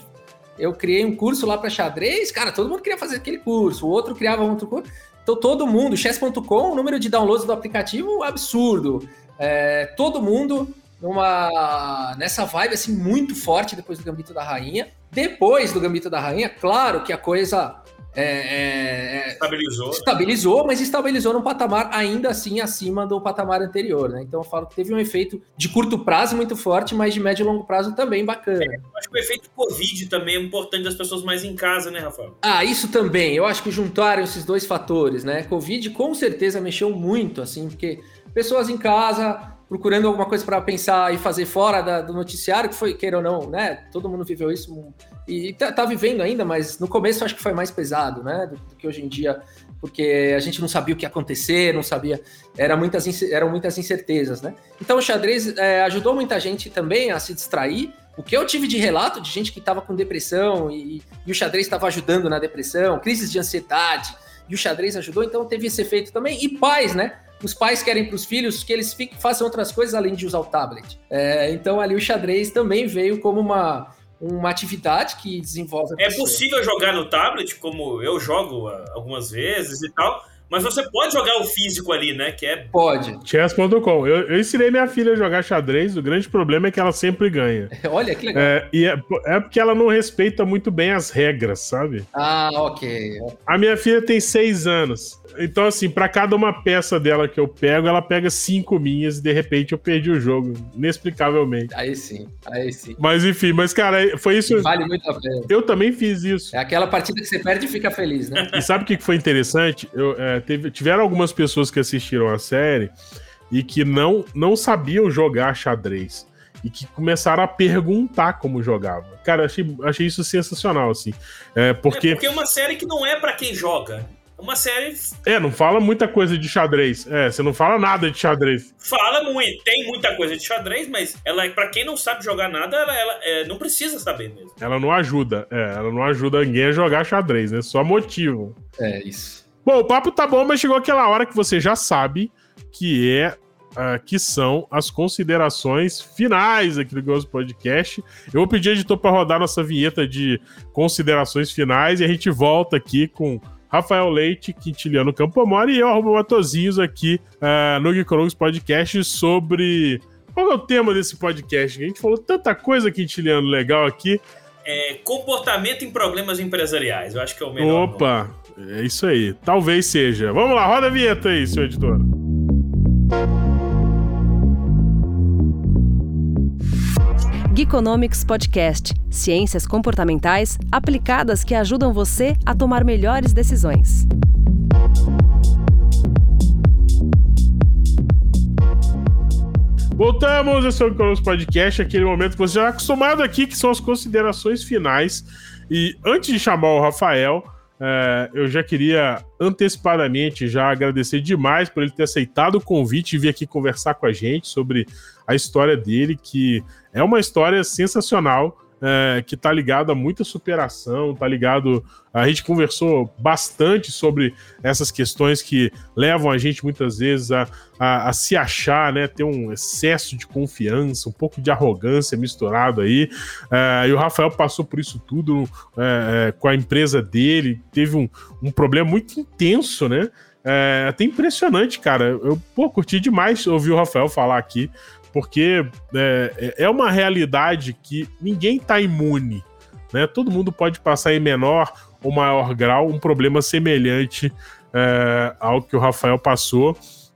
eu criei um curso lá para xadrez, cara, todo mundo queria fazer aquele curso, o outro criava outro curso, então todo mundo, chess.com, o número de downloads do aplicativo, absurdo, é, todo mundo numa nessa vibe assim muito forte depois do Gambito da Rainha. Depois do Gambito da Rainha, claro que a coisa é, é, é, estabilizou. Estabilizou, mas estabilizou num patamar ainda assim acima do patamar anterior, né? Então eu falo que teve um efeito de curto prazo muito forte, mas de médio e longo prazo também bacana. É, acho que o efeito Covid também é importante das pessoas mais em casa, né, Rafael? Ah, isso também. Eu acho que juntaram esses dois fatores, né? Covid com certeza mexeu muito, assim, porque pessoas em casa, procurando alguma coisa para pensar e fazer fora da, do noticiário, que foi, queira ou não, né? Todo mundo viveu isso e tá, tá vivendo ainda, mas no começo acho que foi mais pesado, né? Do, do, que hoje em dia, porque a gente não sabia o que ia acontecer, não sabia, era muitas, eram muitas incertezas, né? Então o xadrez é, ajudou muita gente também a se distrair. O que eu tive de relato de gente que estava com depressão e, e o xadrez estava ajudando na depressão, crises de ansiedade, e o xadrez ajudou, então teve esse efeito também. E pais, né? Os pais querem para os filhos que eles fiquem, façam outras coisas além de usar o tablet. É, então ali o xadrez também veio como uma, uma atividade que desenvolve. é possível jogar no tablet, como eu jogo ah, algumas vezes e tal, Mas você pode jogar o físico ali, né? Que é. Pode. Chess.com. Eu, eu ensinei minha filha a jogar xadrez. O grande problema é que ela sempre ganha. Olha que legal. É, e é, é, porque ela não respeita muito bem as regras, sabe? Ah, ok. A minha filha tem seis anos. Então, assim, para cada uma peça dela que eu pego, ela pega cinco minhas e de repente eu perdi o jogo, inexplicavelmente. Aí sim, aí sim. Mas enfim, mas cara, foi isso. Vale muito a pena. Eu também fiz isso. É aquela partida que você perde e fica feliz, né? E sabe o que foi interessante? Eu, é, teve, tiveram algumas pessoas que assistiram a série e que não, não sabiam jogar xadrez e que começaram a perguntar como jogava. Cara, achei, achei isso sensacional, assim. É, porque... É porque é uma série que não é para quem joga uma série. É, não fala muita coisa de xadrez. É, você não fala nada de xadrez. Fala muito, tem muita coisa de xadrez, mas ela, para quem não sabe jogar nada, ela, ela é, não precisa saber mesmo. Ela não ajuda, é, ela não ajuda ninguém a jogar xadrez, né? Só motivo. É, isso. Bom, o papo tá bom, mas chegou aquela hora que você já sabe que é Uh, que são as considerações finais aqui do Ghost Podcast. Eu vou pedir editor para rodar nossa vinheta de considerações finais e a gente volta aqui com Rafael Leite, Quintiliano Campomori e eu, Arroba Matozinhos, aqui uh, no Geekonomics Podcast sobre. Qual é o tema desse podcast? A gente falou tanta coisa, Quintiliano, legal aqui. É, comportamento em problemas empresariais. Eu acho que é o melhor. Opa, nome. É isso aí. Talvez seja. Vamos lá, roda a vinheta aí, seu editor. Geekonomics Podcast Ciências comportamentais aplicadas que ajudam você a tomar melhores decisões. Voltamos, esse é o Podcast, aquele momento que você já está acostumado aqui, que são as considerações finais. E antes de chamar o Rafael, é, eu já queria antecipadamente já agradecer demais por ele ter aceitado o convite e vir aqui conversar com a gente sobre a história dele, que é uma história sensacional. É, que tá ligado a muita superação, tá ligado. A gente conversou bastante sobre essas questões que levam a gente muitas vezes a, a, a, se achar, né? Ter um excesso de confiança, um pouco de arrogância misturado aí. É, e o Rafael passou por isso tudo é, é com a empresa dele, teve um, um problema muito intenso, né? É até impressionante, cara. Eu pô, curti demais ouvir o Rafael falar aqui porque é, é uma realidade que ninguém está imune. Né? Todo mundo pode passar em menor ou maior grau um problema semelhante é, ao que o Rafael passou.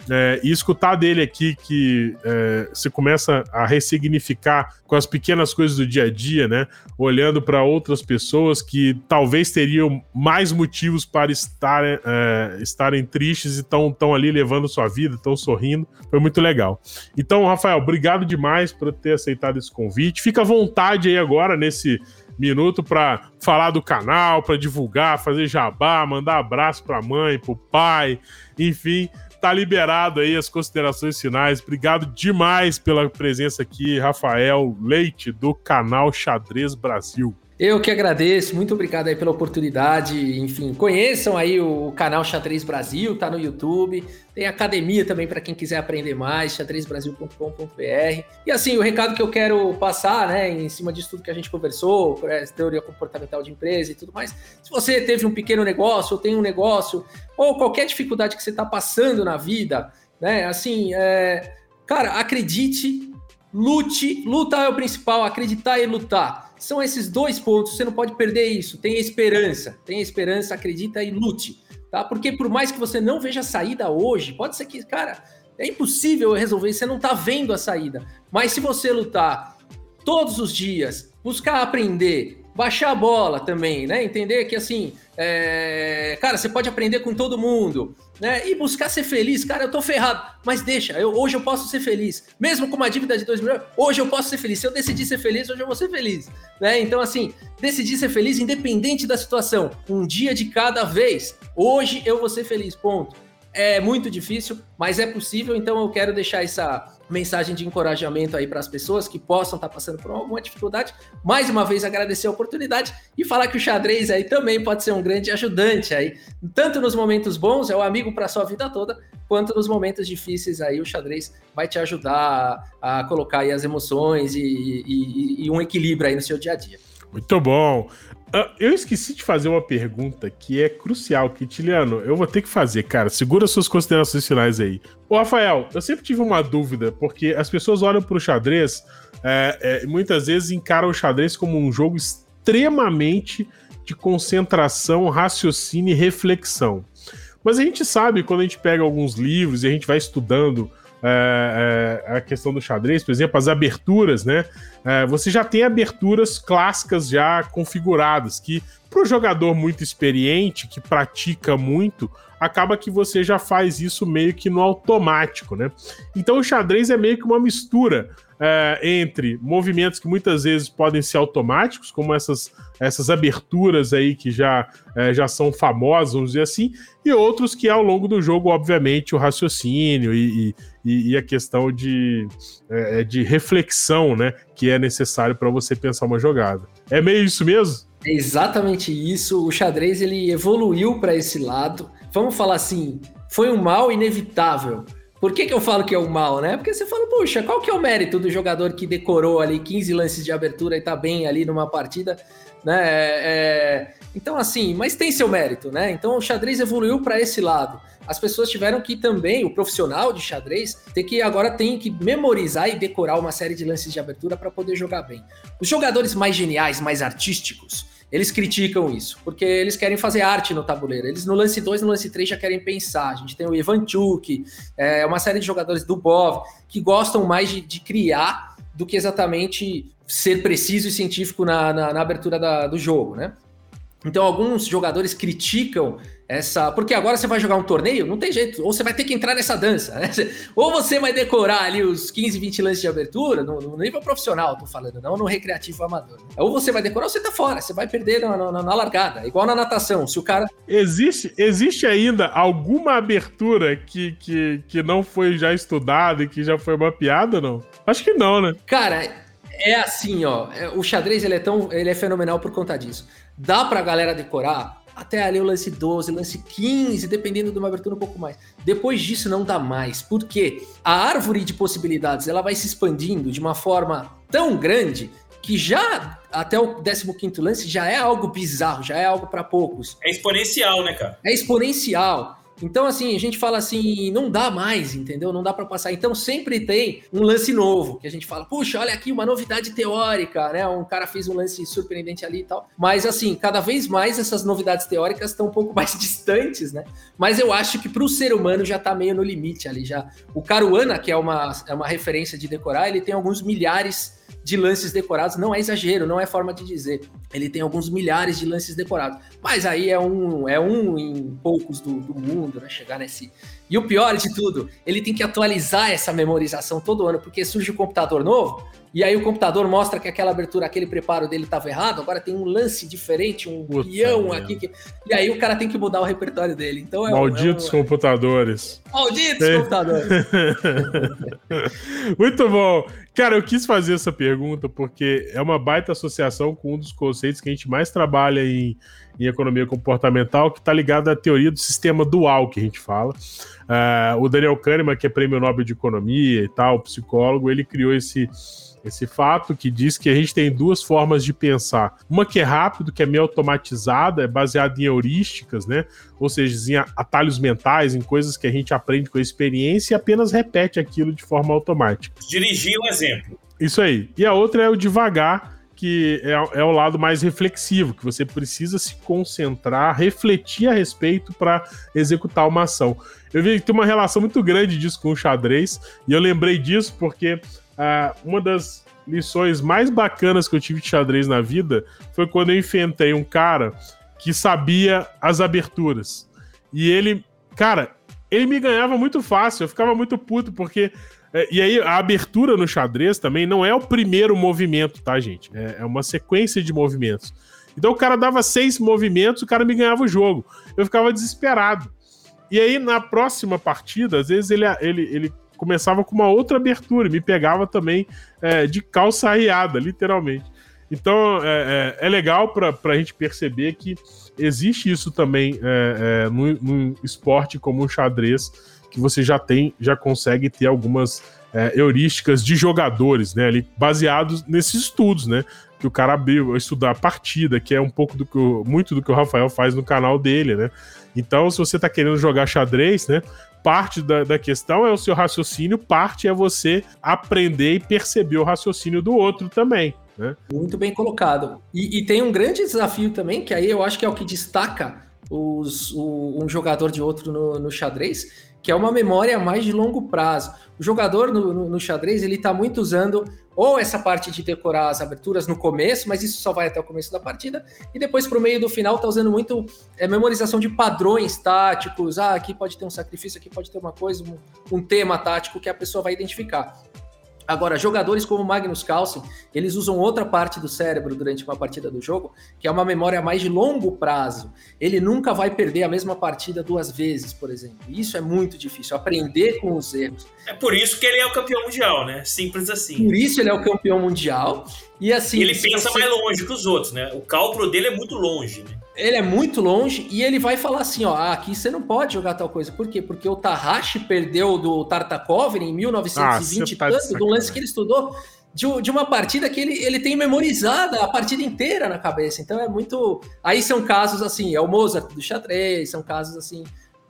É, e escutar dele aqui que é, você começa a ressignificar com as pequenas coisas do dia a dia, né? Olhando para outras pessoas que talvez teriam mais motivos para estar, é, estarem tristes e estão ali levando sua vida, estão sorrindo. Foi muito legal. Então, Rafael, obrigado demais por ter aceitado esse convite. Fica à vontade aí agora nesse minuto para falar do canal, para divulgar, fazer jabá, mandar abraço para a mãe, para o pai, enfim tá liberado aí as considerações finais. Obrigado demais pela presença aqui, Rafael Leite, do canal Xadrez Brasil. Eu que agradeço, muito obrigado aí pela oportunidade. Enfim, conheçam aí o canal Xadrez Brasil, tá no YouTube. Tem academia também para quem quiser aprender mais, xadrezbrasil.com.br. E assim, o recado que eu quero passar, né, em cima disso tudo que a gente conversou, teoria comportamental de empresa e tudo mais. Se você teve um pequeno negócio, ou tem um negócio, ou qualquer dificuldade que você está passando na vida, né, assim, é, cara, acredite, lute, luta é o principal, acreditar e lutar são esses dois pontos, você não pode perder isso. Tenha esperança, tenha esperança, acredita e lute, tá? Porque por mais que você não veja a saída hoje, pode ser que, cara, é impossível resolver, você não tá vendo a saída. Mas se você lutar todos os dias, buscar aprender, baixar a bola também, né? Entender que assim, é... cara, você pode aprender com todo mundo né? E buscar ser feliz, cara, eu tô ferrado, mas deixa, eu, hoje eu posso ser feliz, mesmo com uma dívida de 2 milhões, hoje eu posso ser feliz. Se eu decidir ser feliz, hoje eu vou ser feliz, né? Então, assim, decidir ser feliz independente da situação, um dia de cada vez. Hoje eu vou ser feliz, ponto. É muito difícil, mas é possível, então eu quero deixar essa mensagem de encorajamento aí para as pessoas que possam estar tá passando por alguma dificuldade. Mais uma vez agradecer a oportunidade e falar que o xadrez aí também pode ser um grande ajudante aí, tanto nos momentos bons, é o amigo para sua vida toda, quanto nos momentos difíceis aí o xadrez vai te ajudar a, colocar aí as emoções e, e, e um equilíbrio aí no seu dia a dia. Muito bom. Uh, eu esqueci de fazer uma pergunta que é crucial, que, Tiliano, eu vou ter que fazer, cara. Segura suas considerações finais aí. Ô, Rafael, eu sempre tive uma dúvida, porque as pessoas olham pro xadrez é, é, muitas vezes encaram o xadrez como um jogo extremamente de concentração, raciocínio e reflexão. Mas a gente sabe, quando a gente pega alguns livros e a gente vai estudando é, é, a questão do xadrez, por exemplo, as aberturas, né? É, você já tem aberturas clássicas já configuradas, que para o jogador muito experiente, que pratica muito, acaba que você já faz isso meio que no automático, né? Então o xadrez é meio que uma mistura é, entre movimentos que muitas vezes podem ser automáticos, como essas, essas aberturas aí que já, é, já são famosas, vamos dizer assim, e outros que ao longo do jogo, obviamente, o raciocínio e, e, e a questão de, é, é de reflexão, né, que é necessário para você pensar uma jogada. É meio isso mesmo? É exatamente isso. O xadrez ele evoluiu para esse lado. Vamos falar assim, foi um mal inevitável por que, que eu falo que é o mal, né? Porque você fala, puxa, qual que é o mérito do jogador que decorou ali 15 lances de abertura e tá bem ali numa partida, né? É, é... Então, assim, mas tem seu mérito, né? Então o xadrez evoluiu para esse lado. As pessoas tiveram que também, o profissional de xadrez, ter que agora tem que memorizar e decorar uma série de lances de abertura para poder jogar bem. Os jogadores mais geniais, mais artísticos, eles criticam isso, porque eles querem fazer arte no tabuleiro. Eles no lance 2, no lance 3 já querem pensar. A gente tem o Ivan Chuk, é, uma série de jogadores do Bov, que gostam mais de, de criar do que exatamente ser preciso e científico na, na, na abertura da, do jogo, né? Então, alguns jogadores criticam essa. Porque agora você vai jogar um torneio, não tem jeito. Ou você vai ter que entrar nessa dança, né? Ou você vai decorar ali os 15, 20 lances de abertura, no, no nível profissional, tô falando, não no recreativo amador. Ou você vai decorar ou você tá fora, você vai perder na, na, na largada. Igual na natação, se o cara. Existe, existe ainda alguma abertura que, que, que não foi já estudada e que já foi mapeada, não? Acho que não, né? Cara, é assim, ó. É, o xadrez ele é tão. ele é fenomenal por conta disso. Dá pra galera decorar até ali o lance 12, lance 15, dependendo de uma abertura um pouco mais. Depois disso não dá mais, porque a árvore de possibilidades ela vai se expandindo de uma forma tão grande que já até o 15 lance já é algo bizarro, já é algo para poucos. É exponencial, né, cara? É exponencial. Então, assim, a gente fala assim, não dá mais, entendeu? Não dá para passar. Então, sempre tem um lance novo, que a gente fala, puxa, olha aqui uma novidade teórica, né? Um cara fez um lance surpreendente ali e tal. Mas, assim, cada vez mais essas novidades teóricas estão um pouco mais distantes, né? Mas eu acho que para o ser humano já tá meio no limite ali. já. O Caruana, que é uma, é uma referência de decorar, ele tem alguns milhares de lances decorados. Não é exagero, não é forma de dizer. Ele tem alguns milhares de lances decorados. Mas aí é um, é um em poucos do, do mundo, né? Chegar nesse. E o pior de tudo, ele tem que atualizar essa memorização todo ano, porque surge o um computador novo, e aí o computador mostra que aquela abertura, aquele preparo dele estava errado, agora tem um lance diferente, um Puta peão aqui. Que... E aí o cara tem que mudar o repertório dele. Então é Malditos um, é um... computadores. Malditos é. computadores. Muito bom. Cara, eu quis fazer essa pergunta porque é uma baita associação com um dos conceitos que a gente mais trabalha em, em economia comportamental, que está ligado à teoria do sistema dual que a gente fala. Uh, o Daniel Kahneman, que é prêmio Nobel de Economia e tal, psicólogo, ele criou esse esse fato que diz que a gente tem duas formas de pensar. Uma que é rápido, que é meio automatizada, é baseada em heurísticas, né? Ou seja, em atalhos mentais, em coisas que a gente aprende com a experiência e apenas repete aquilo de forma automática. Dirigir um exemplo. Isso aí. E a outra é o devagar, que é, é o lado mais reflexivo, que você precisa se concentrar, refletir a respeito para executar uma ação. Eu vi que tem uma relação muito grande disso com o xadrez, e eu lembrei disso porque Uh, uma das lições mais bacanas que eu tive de xadrez na vida foi quando eu enfrentei um cara que sabia as aberturas. E ele, cara, ele me ganhava muito fácil, eu ficava muito puto, porque. É, e aí, a abertura no xadrez também não é o primeiro movimento, tá, gente? É, é uma sequência de movimentos. Então o cara dava seis movimentos, o cara me ganhava o jogo. Eu ficava desesperado. E aí, na próxima partida, às vezes ele, ele, ele começava com uma outra abertura, me pegava também é, de calça arriada, literalmente. Então é, é, é legal para a gente perceber que existe isso também é, é, no, esporte como o xadrez, que você já tem, já consegue ter algumas é, heurísticas de jogadores, né, ali, baseados nesses estudos, né, que o cara abriu, estudar a partida, que é um pouco do que o, muito do que o Rafael faz no canal dele, né? Então, se você tá querendo jogar xadrez, né? Parte da, da questão é o seu raciocínio, parte é você aprender e perceber o raciocínio do outro também. Né? Muito bem colocado. E, e, tem um grande desafio também, que aí eu acho que é o que destaca os, o, um jogador de outro no, no xadrez, que é uma memória mais de longo prazo. O jogador no, no, no xadrez, ele está muito usando ou essa parte de decorar as aberturas no começo, mas isso só vai até o começo da partida, e depois para o meio do final está usando muito é, memorização de padrões táticos, ah, aqui pode ter um sacrifício, aqui pode ter uma coisa, um, um tema tático que a pessoa vai identificar. Agora, jogadores como Magnus Carlsen, eles usam outra parte do cérebro durante uma partida do jogo, que é uma memória mais de longo prazo. Ele nunca vai perder a mesma partida duas vezes, por exemplo. Isso é muito difícil, aprender com os erros. É por isso que ele é o campeão mundial, né? Simples assim. Por isso ele é o campeão mundial. E assim. Ele pensa você... mais longe que os outros, né? O cálculo dele é muito longe, né? Ele é muito longe e ele vai falar assim: ó, ah, aqui você não pode jogar tal coisa. Por quê? Porque o Tahashi perdeu do Tartakov em 1920 ah, tá tanto, do lance que ele estudou, de, de uma partida que ele, ele tem memorizada a partida inteira na cabeça. Então é muito. Aí são casos assim, é o Mozart do xadrez, são casos assim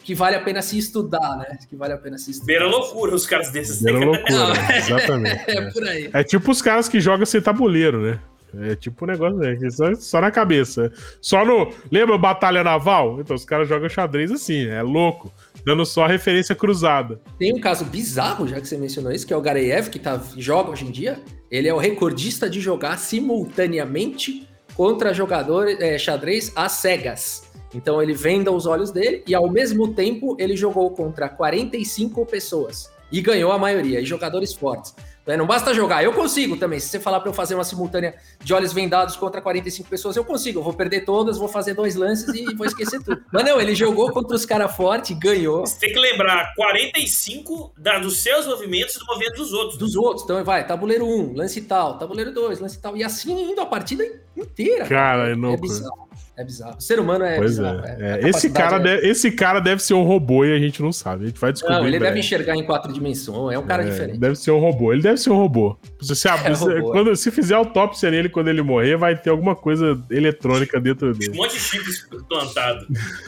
que vale a pena se estudar, né? Que vale a pena se estudar. Beira loucura os caras desses. Beira loucura, exatamente. É, é, por aí. É tipo os caras que jogam sem tabuleiro, né? É tipo um negócio, né? Só, só na cabeça. Só no. Lembra Batalha Naval? Então os caras jogam xadrez assim, é louco. Dando só referência cruzada. Tem um caso bizarro, já que você mencionou isso, que é o Gareev, que tá, joga hoje em dia. Ele é o recordista de jogar simultaneamente contra jogadores é, xadrez às cegas. Então ele venda os olhos dele e ao mesmo tempo ele jogou contra 45 pessoas e ganhou a maioria, e jogadores fortes. Né? Não basta jogar, eu consigo também. Se você falar para eu fazer uma simultânea de olhos vendados contra 45 pessoas, eu consigo. Eu vou perder todas, vou fazer dois lances e vou esquecer tudo. Mas não, ele jogou contra os caras fortes, ganhou. Você tem que lembrar 45 da, dos seus movimentos e do movimento dos outros. Dos outros. Então vai, tabuleiro 1, lance tal, tabuleiro 2, lance tal. E assim indo a partida inteira. Cara, cara. é louco. É bizarro. É bizarro. O ser humano é pois bizarro. É. É. Esse, cara é... deve, esse cara deve ser um robô e a gente não sabe. A gente vai descobrir. Não, ele deve enxergar em quatro dimensões. É um cara é, diferente. Deve ser um robô. Ele deve ser um robô. Se, se, é robô, quando, se fizer autópsia nele quando ele morrer, vai ter alguma coisa eletrônica dentro dele. Um monte de chips plantado.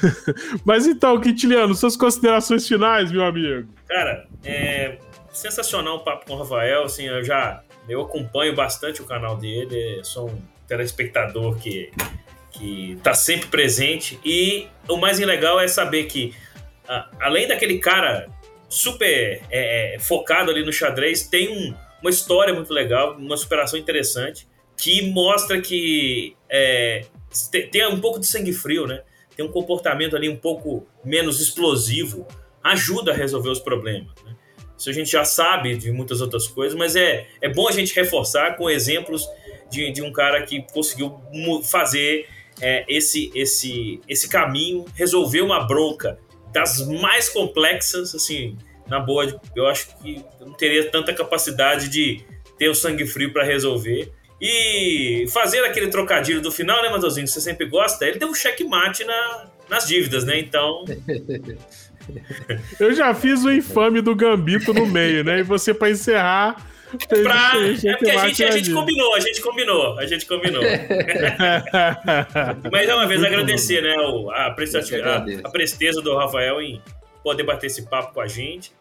Mas então, Quintiliano, suas considerações finais, meu amigo. Cara, é sensacional o papo com o Rafael. Assim, eu já eu acompanho bastante o canal dele. Sou um telespectador que que está sempre presente. E o mais legal é saber que, além daquele cara super é, é, focado ali no xadrez, tem um, uma história muito legal, uma superação interessante, que mostra que é, tem um pouco de sangue frio, né? Tem um comportamento ali um pouco menos explosivo, ajuda a resolver os problemas. Né? Isso a gente já sabe de muitas outras coisas, mas é, é bom a gente reforçar com exemplos de, de um cara que conseguiu fazer é, esse, esse, esse caminho, resolver uma bronca das mais complexas, assim, na boa, eu acho que não teria tanta capacidade de ter o sangue frio para resolver. E fazer aquele trocadilho do final, né, Matheusinho? Você sempre gosta? Ele deu um checkmate na, nas dívidas, né? Então. Eu já fiz o infame do Gambito no meio, né? E você, para encerrar, Pra... É porque a gente, a gente combinou, a gente combinou, a gente combinou. Mas é uma vez agradecer, né, a, presteza, a, a presteza do Rafael em poder bater esse papo com a gente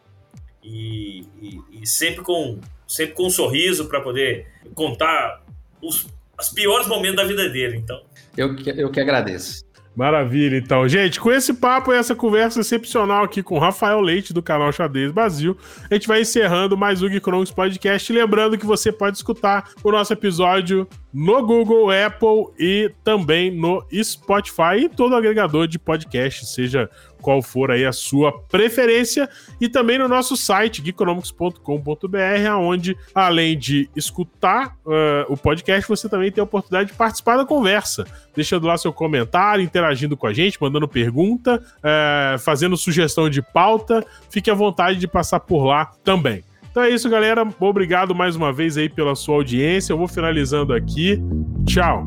e, e, e sempre, com, sempre com um sorriso para poder contar os, os piores momentos da vida dele. Então, eu que, eu que agradeço. Maravilha, então. Gente, com esse papo e essa conversa excepcional aqui com o Rafael Leite, do canal Xadrez Brasil, a gente vai encerrando mais um Geekonomics Podcast. Lembrando que você pode escutar o nosso episódio no Google, Apple e também no Spotify e todo agregador de podcast, seja qual for aí a sua preferência, e também no nosso site, geekonomics.com.br, onde, além de escutar uh, o podcast, você também tem a oportunidade de participar da conversa, deixando lá seu comentário, interagindo com a gente, mandando pergunta, uh, fazendo sugestão de pauta, fique à vontade de passar por lá também. Então é isso, galera. Obrigado mais uma vez aí pela sua audiência. Eu vou finalizando aqui. Tchau.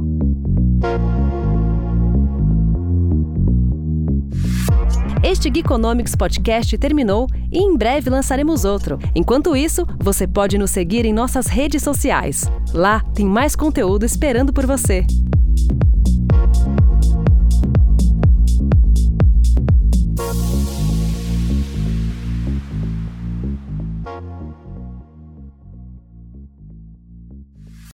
Este Geekonomics Podcast terminou e em breve lançaremos outro. Enquanto isso, você pode nos seguir em nossas redes sociais. Lá tem mais conteúdo esperando por você.